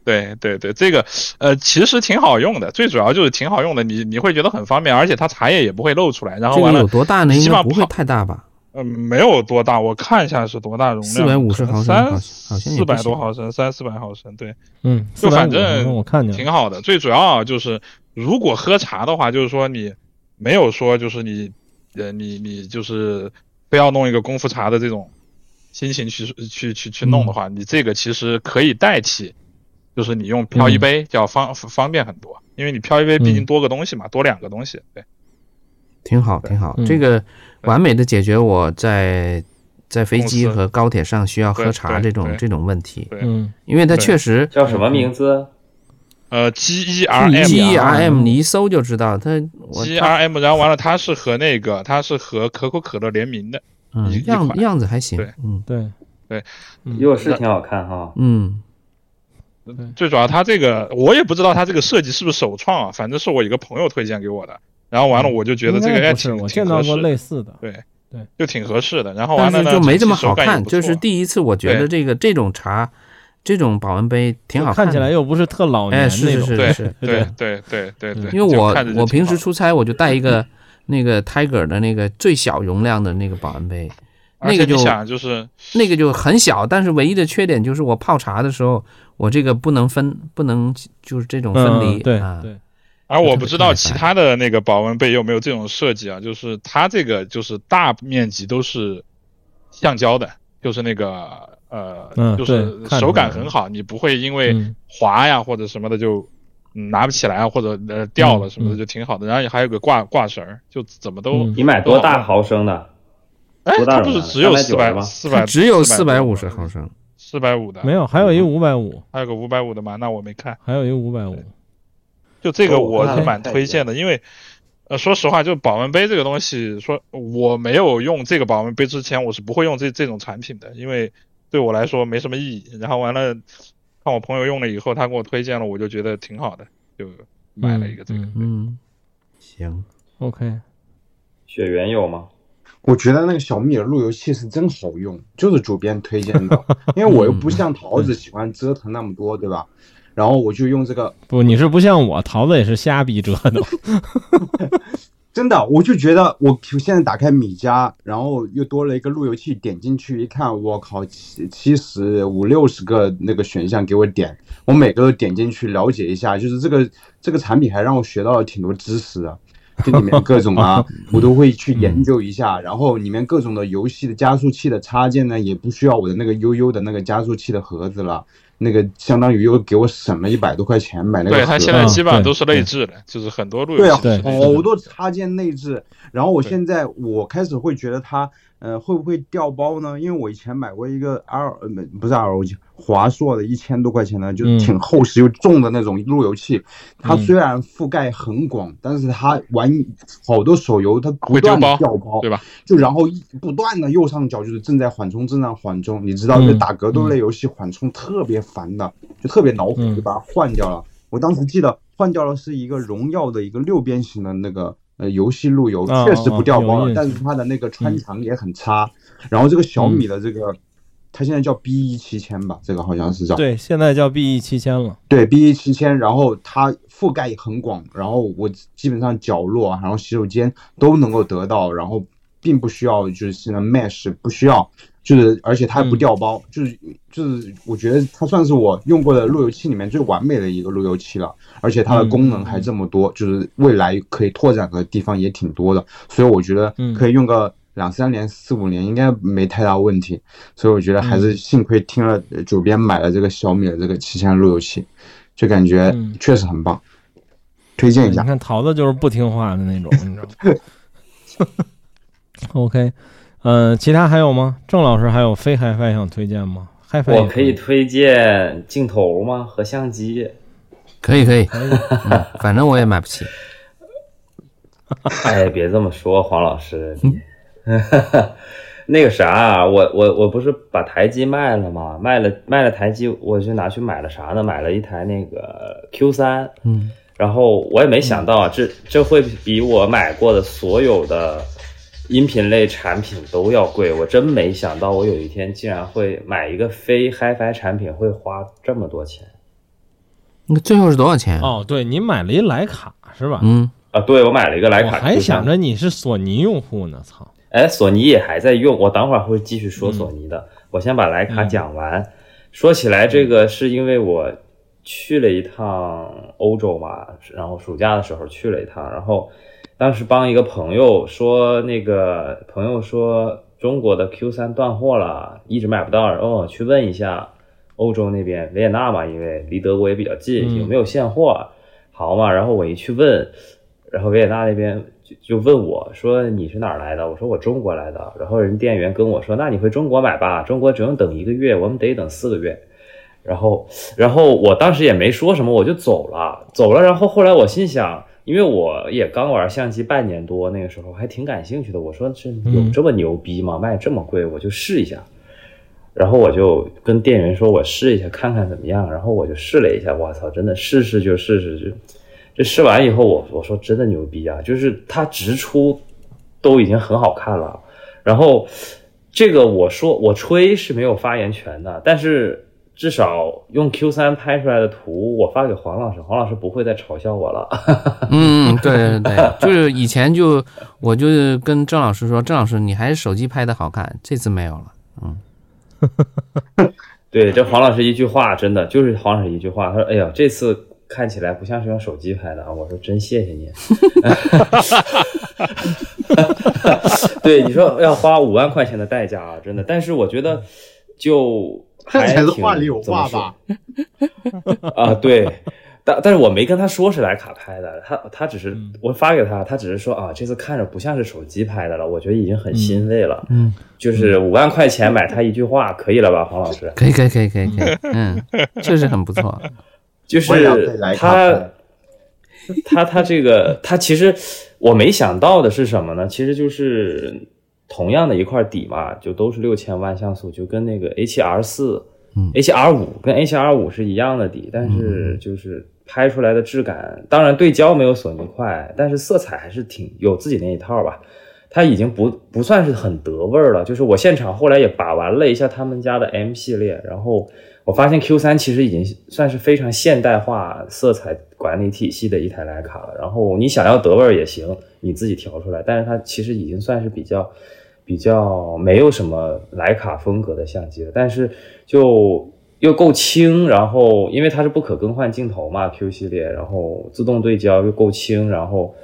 对对对，这个呃其实挺好用的，最主要就是挺好用的，你你会觉得很方便，而且它茶叶也不会漏出来。然后完了，有多大呢？应该不会太大吧？嗯，没有多大，我看一下是多大容量，四百五十毫升，三四百多毫升，三四百毫升，对，嗯，就反正我看见挺好的。最主要就是如果喝茶的话，就是说你没有说就是你呃你你就是非要弄一个功夫茶的这种心情去去去去弄的话，你这个其实可以代替。就是你用漂一杯就要方方便很多，因为你漂一杯毕竟多个东西嘛，多两个东西，对，挺好挺好。这个完美的解决我在在飞机和高铁上需要喝茶这种这种问题。嗯，因为它确实叫什么名字？呃，G E R M G E R M，你一搜就知道它。G E R M，然后完了，它是和那个它是和可口可乐联名的，嗯，样样子还行，嗯，对。对，又是挺好看哈，嗯。最主要，它这个我也不知道，它这个设计是不是首创啊？反正是我一个朋友推荐给我的，然后完了我就觉得这个哎挺我见到过类似的，对对，就挺合适的。然后完了呢，就没这么好看，就是第一次我觉得这个这种茶，这种保温杯挺好看，看起来又不是特老年那种，对是，对对对对对。因为我我平时出差我就带一个那个 Tiger 的那个最小容量的那个保温杯。那个就就是那个就很小，但是唯一的缺点就是我泡茶的时候，我这个不能分，不能就是这种分离。对对。而我不知道其他的那个保温杯有没有这种设计啊？就是它这个就是大面积都是橡胶的，就是那个呃，就是手感很好，你不会因为滑呀或者什么的就拿不起来啊或者呃掉了什么的就挺好的。然后还有个挂挂绳，就怎么都。你买多大毫升的？哎，它不是只有四百四百，只有四百五十毫升，四百五的没有，还有一五百五，还有个五百五的嘛？那我没看，还有一五百五。就这个我是蛮推荐的，因为呃，说实话，就保温杯这个东西，说我没有用这个保温杯之前，我是不会用这这种产品的，因为对我来说没什么意义。然后完了，看我朋友用了以后，他给我推荐了，我就觉得挺好的，就买了一个这个。嗯，行，OK。雪原有吗？我觉得那个小米的路由器是真好用，就是主编推荐的，因为我又不像桃子喜欢折腾那么多，对吧？然后我就用这个，不，你是不像我，桃子也是瞎逼折腾。真的，我就觉得我现在打开米家，然后又多了一个路由器，点进去一看，我靠，七七十五六十个那个选项给我点，我每个都点进去了解一下，就是这个这个产品还让我学到了挺多知识的，这里面各种 啊，我都会去研究一下，然后里面各种的游戏的加速器的插件呢，也不需要我的那个悠悠的那个加速器的盒子了。那个相当于又给我省了一百多块钱买那个。对，它现在基本上都是内置的，就是很多路由器。对啊，好多插件内置。然后我现在我开始会觉得它。呃，会不会掉包呢？因为我以前买过一个 R，呃，不是 ROG，华硕的一千多块钱的，就是挺厚实又重的那种路由器。它虽然覆盖很广，但是它玩好多手游，它不断的掉包，对吧？就然后不断的右上角就是正在缓冲，正在缓冲。你知道，这打格斗类游戏缓冲特别烦的，就特别恼火，就把它换掉了。我当时记得换掉了是一个荣耀的一个六边形的那个。呃，游戏路由确实不掉包，但是它的那个穿墙也很差。然后这个小米的这个，它现在叫 B E 七千吧，这个好像是叫。对，现在叫 B E 七千了。对 B E 七千，然后它覆盖很广，然后我基本上角落，然后洗手间都能够得到，然后并不需要就是现在 Mesh 不需要。就是，而且它不掉包，就是就是，我觉得它算是我用过的路由器里面最完美的一个路由器了。而且它的功能还这么多，就是未来可以拓展的地方也挺多的。所以我觉得可以用个两三年、四五年应该没太大问题。所以我觉得还是幸亏听了主编买了这个小米的这个旗舰路由器，就感觉确实很棒，推荐一下。你看桃子就是不听话的那种，你知道吗？OK。嗯，其他还有吗？郑老师还有非 HiFi 想推荐吗？HiFi 我可以推荐镜头吗？和相机？可以可以，反正我也买不起。哎，别这么说，黄老师，那个啥，我我我不是把台机卖了吗？卖了卖了台机，我就拿去买了啥呢？买了一台那个 Q 三，嗯，然后我也没想到啊，这这会比我买过的所有的。音频类产品都要贵，我真没想到我有一天竟然会买一个非 HiFi 产品会花这么多钱。那最后是多少钱？哦，对你买了一徕卡是吧？嗯啊，对我买了一个徕卡。还想着你是索尼用户呢，操！哎，索尼也还在用，我等会儿会继续说索尼的。我先把徕卡讲完。说起来，这个是因为我去了一趟欧洲嘛，然后暑假的时候去了一趟，然后。当时帮一个朋友说，那个朋友说中国的 Q 三断货了，一直买不到。然后去问一下欧洲那边维也纳嘛，因为离德国也比较近，有没有现货？好嘛，然后我一去问，然后维也纳那边就就问我说你是哪儿来的？我说我中国来的。然后人店员跟我说，那你回中国买吧，中国只用等一个月，我们得等四个月。然后，然后我当时也没说什么，我就走了，走了。然后后来我心想。因为我也刚玩相机半年多，那个时候还挺感兴趣的。我说这有这么牛逼吗？卖这么贵，我就试一下。然后我就跟店员说，我试一下看看怎么样。然后我就试了一下，我操，真的试试就试试就。这试完以后，我我说真的牛逼啊！就是它直出都已经很好看了。然后这个我说我吹是没有发言权的，但是。至少用 Q 三拍出来的图，我发给黄老师，黄老师不会再嘲笑我了。嗯，对对对，就是以前就我就跟郑老师说，郑老师你还是手机拍的好看，这次没有了。嗯，对，这黄老师一句话，真的就是黄老师一句话，他说：“哎呀，这次看起来不像是用手机拍的啊。”我说：“真谢谢你。”对，你说要花五万块钱的代价啊，真的，但是我觉得就。还挺话里有话吧？啊，对，但但是我没跟他说是徕卡拍的，他他只是我发给他，他只是说啊，这次看着不像是手机拍的了，我觉得已经很欣慰了。嗯，就是五万块钱买他一句话，可以了吧，黄老师？可以可以可以可以可以，嗯，确实很不错。就是他 他他这个他其实我没想到的是什么呢？其实就是同样的一块底嘛，就都是六千万像素，就跟那个 A7R 四。H.R. 五跟 H.R. 五是一样的底，但是就是拍出来的质感，当然对焦没有索尼快，但是色彩还是挺有自己那一套吧。它已经不不算是很得味儿了。就是我现场后来也把玩了一下他们家的 M 系列，然后我发现 Q 三其实已经算是非常现代化色彩管理体系的一台徕卡了。然后你想要德味儿也行，你自己调出来，但是它其实已经算是比较。比较没有什么徕卡风格的相机了，但是就又够轻，然后因为它是不可更换镜头嘛，Q 系列，然后自动对焦又够轻，然后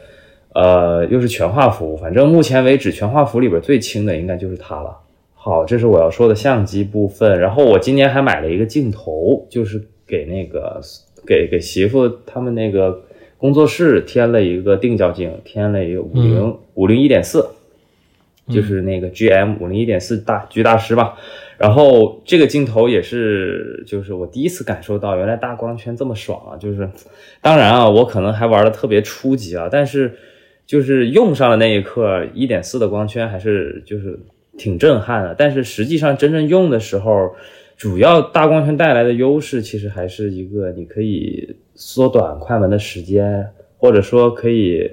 呃又是全画幅，反正目前为止全画幅里边最轻的应该就是它了。好，这是我要说的相机部分，然后我今年还买了一个镜头，就是给那个给给媳妇他们那个工作室添了一个定焦镜，添了一个五零五零一点四。就是那个 G M 五零一点四大巨大师吧，然后这个镜头也是，就是我第一次感受到原来大光圈这么爽啊！就是，当然啊，我可能还玩的特别初级啊，但是就是用上了那一刻，一点四的光圈还是就是挺震撼的。但是实际上真正用的时候，主要大光圈带来的优势其实还是一个，你可以缩短快门的时间，或者说可以。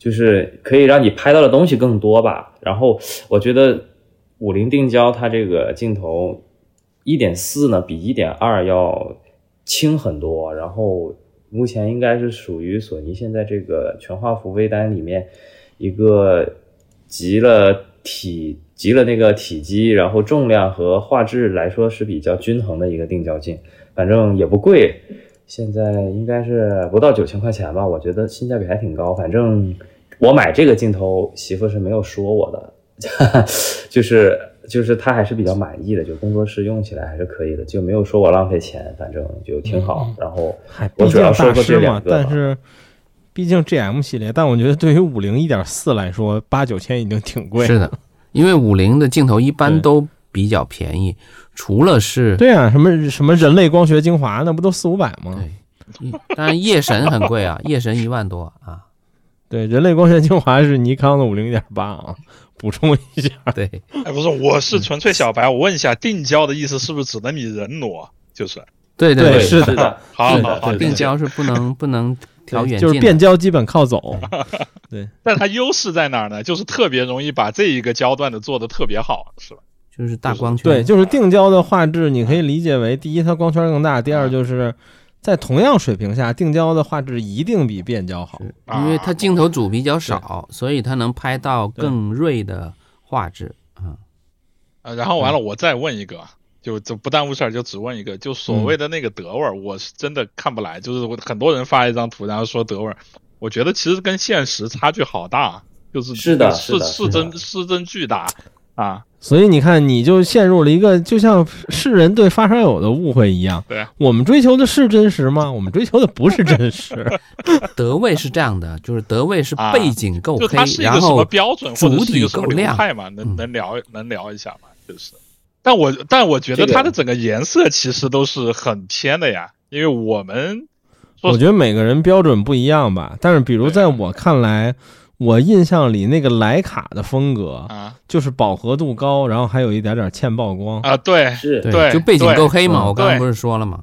就是可以让你拍到的东西更多吧。然后我觉得五零定焦它这个镜头一点四呢，比一点二要轻很多。然后目前应该是属于索尼现在这个全画幅微单里面一个集了体集了那个体积，然后重量和画质来说是比较均衡的一个定焦镜。反正也不贵，现在应该是不到九千块钱吧。我觉得性价比还挺高。反正。我买这个镜头，媳妇是没有说我的，就是就是她还是比较满意的，就工作室用起来还是可以的，就没有说我浪费钱，反正就挺好。然后我主要说说这两个。但是毕竟 G M 系列，但我觉得对于五零一点四来说，八九千已经挺贵。是的，因为五菱的镜头一般都比较便宜，除了是。对啊，什么什么人类光学精华，那不都四五百吗？对，当然夜神很贵啊，夜神一万多啊。对，人类光学精华是尼康的五零一点八啊，补充一下。对，哎，不是，我是纯粹小白，我问一下，定焦的意思是不是只能你人挪？就是，对对对，是的，好好好，定焦是不能不能调远，就是变焦基本靠走。对，但它优势在哪儿呢？就是特别容易把这一个焦段的做的特别好，是吧？就是大光圈。对，就是定焦的画质，你可以理解为，第一它光圈更大，第二就是。在同样水平下，定焦的画质一定比变焦好，因为它镜头组比较少，所以它能拍到更锐的画质。嗯，啊，然后完了，我再问一个，就就不耽误事儿，就只问一个，就所谓的那个德味儿，我是真的看不来。就是我很多人发一张图，然后说德味儿，我觉得其实跟现实差距好大，就是是的，是是真是真巨大啊。所以你看，你就陷入了一个就像世人对发烧友的误会一样。对，我们追求的是真实吗？我们追求的不是真实。德味是这样的，就是德味是背景够黑，然后标准主体够亮嘛？能能聊能聊一下吗？就是，但我但我觉得它的整个颜色其实都是很偏的呀，因为我们我觉得每个人标准不一样吧。但是，比如在我看来。我印象里那个徕卡的风格啊，就是饱和度高，然后还有一点点欠曝光啊。对，是，对，就背景够黑嘛。我刚刚不是说了吗？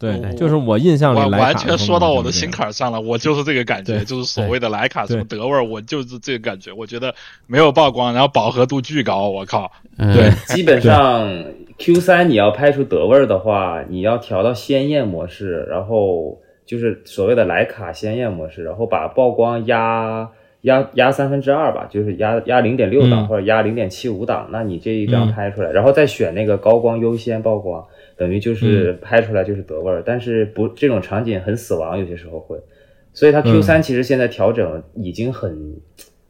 对，就是我印象里完全说到我的心坎上了。我就是这个感觉，就是所谓的徕卡什么德味儿，我就是这个感觉。我觉得没有曝光，然后饱和度巨高。我靠，对，基本上 Q 三你要拍出德味儿的话，你要调到鲜艳模式，然后就是所谓的徕卡鲜艳模式，然后把曝光压。压压三分之二吧，就是压压零点六档或者压零点七五档，那你这一张拍出来，然后再选那个高光优先曝光，等于就是拍出来就是德味儿。但是不这种场景很死亡，有些时候会，所以它 Q 三其实现在调整已经很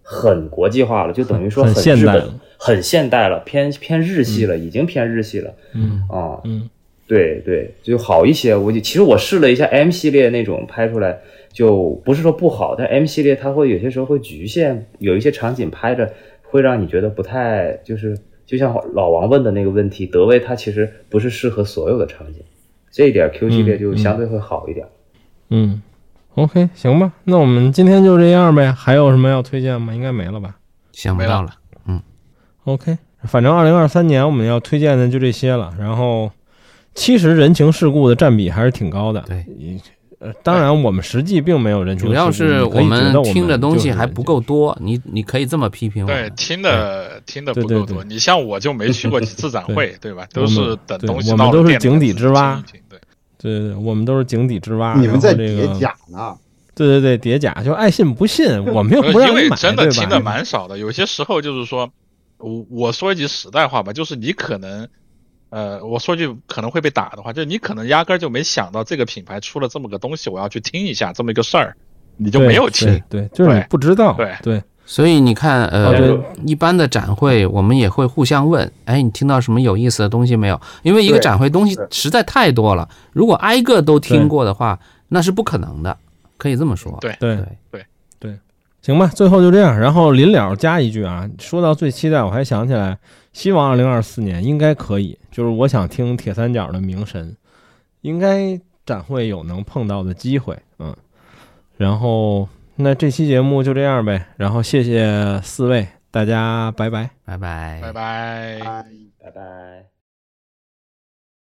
很国际化了，就等于说很现代了，很现代了，偏偏日系了，已经偏日系了。嗯啊嗯，对对，就好一些。我就其实我试了一下 M 系列那种拍出来，就不是说不好，但 M 系列它会有些时候会局限，有一些场景拍着会让你觉得不太，就是就像老王问的那个问题，德威它其实不是适合所有的场景，这一点 Q 系列就相对会好一点。嗯，OK，行吧，那我们今天就这样呗。还有什么要推荐吗？应该没了吧？想不到了。嗯，OK，反正二零二三年我们要推荐的就这些了。然后。其实人情世故的占比还是挺高的。对，呃，当然我们实际并没有人情。主要是我们听的东西还不够多，你你可以这么批评我。对，听的听的不够多。你像我就没去过几次展会，对吧？都是等东西我们都是井底之蛙。对，对对，我们都是井底之蛙。你们在叠甲呢？对对对，叠甲就爱信不信，我们又不让你买，真的听的蛮少的。有些时候就是说，我我说一句实在话吧，就是你可能。呃，我说句可能会被打的话，就是你可能压根儿就没想到这个品牌出了这么个东西，我要去听一下这么一个事儿，你就没有听，对，就是你不知道，对对。所以你看，呃，一般的展会我们也会互相问，哎，你听到什么有意思的东西没有？因为一个展会东西实在太多了，如果挨个都听过的话，那是不可能的，可以这么说。对对对对，行吧，最后就这样，然后临了加一句啊，说到最期待，我还想起来。希望二零二四年应该可以，就是我想听铁三角的名神，应该展会有能碰到的机会，嗯，然后那这期节目就这样呗，然后谢谢四位，大家拜拜，拜拜，拜拜，拜拜。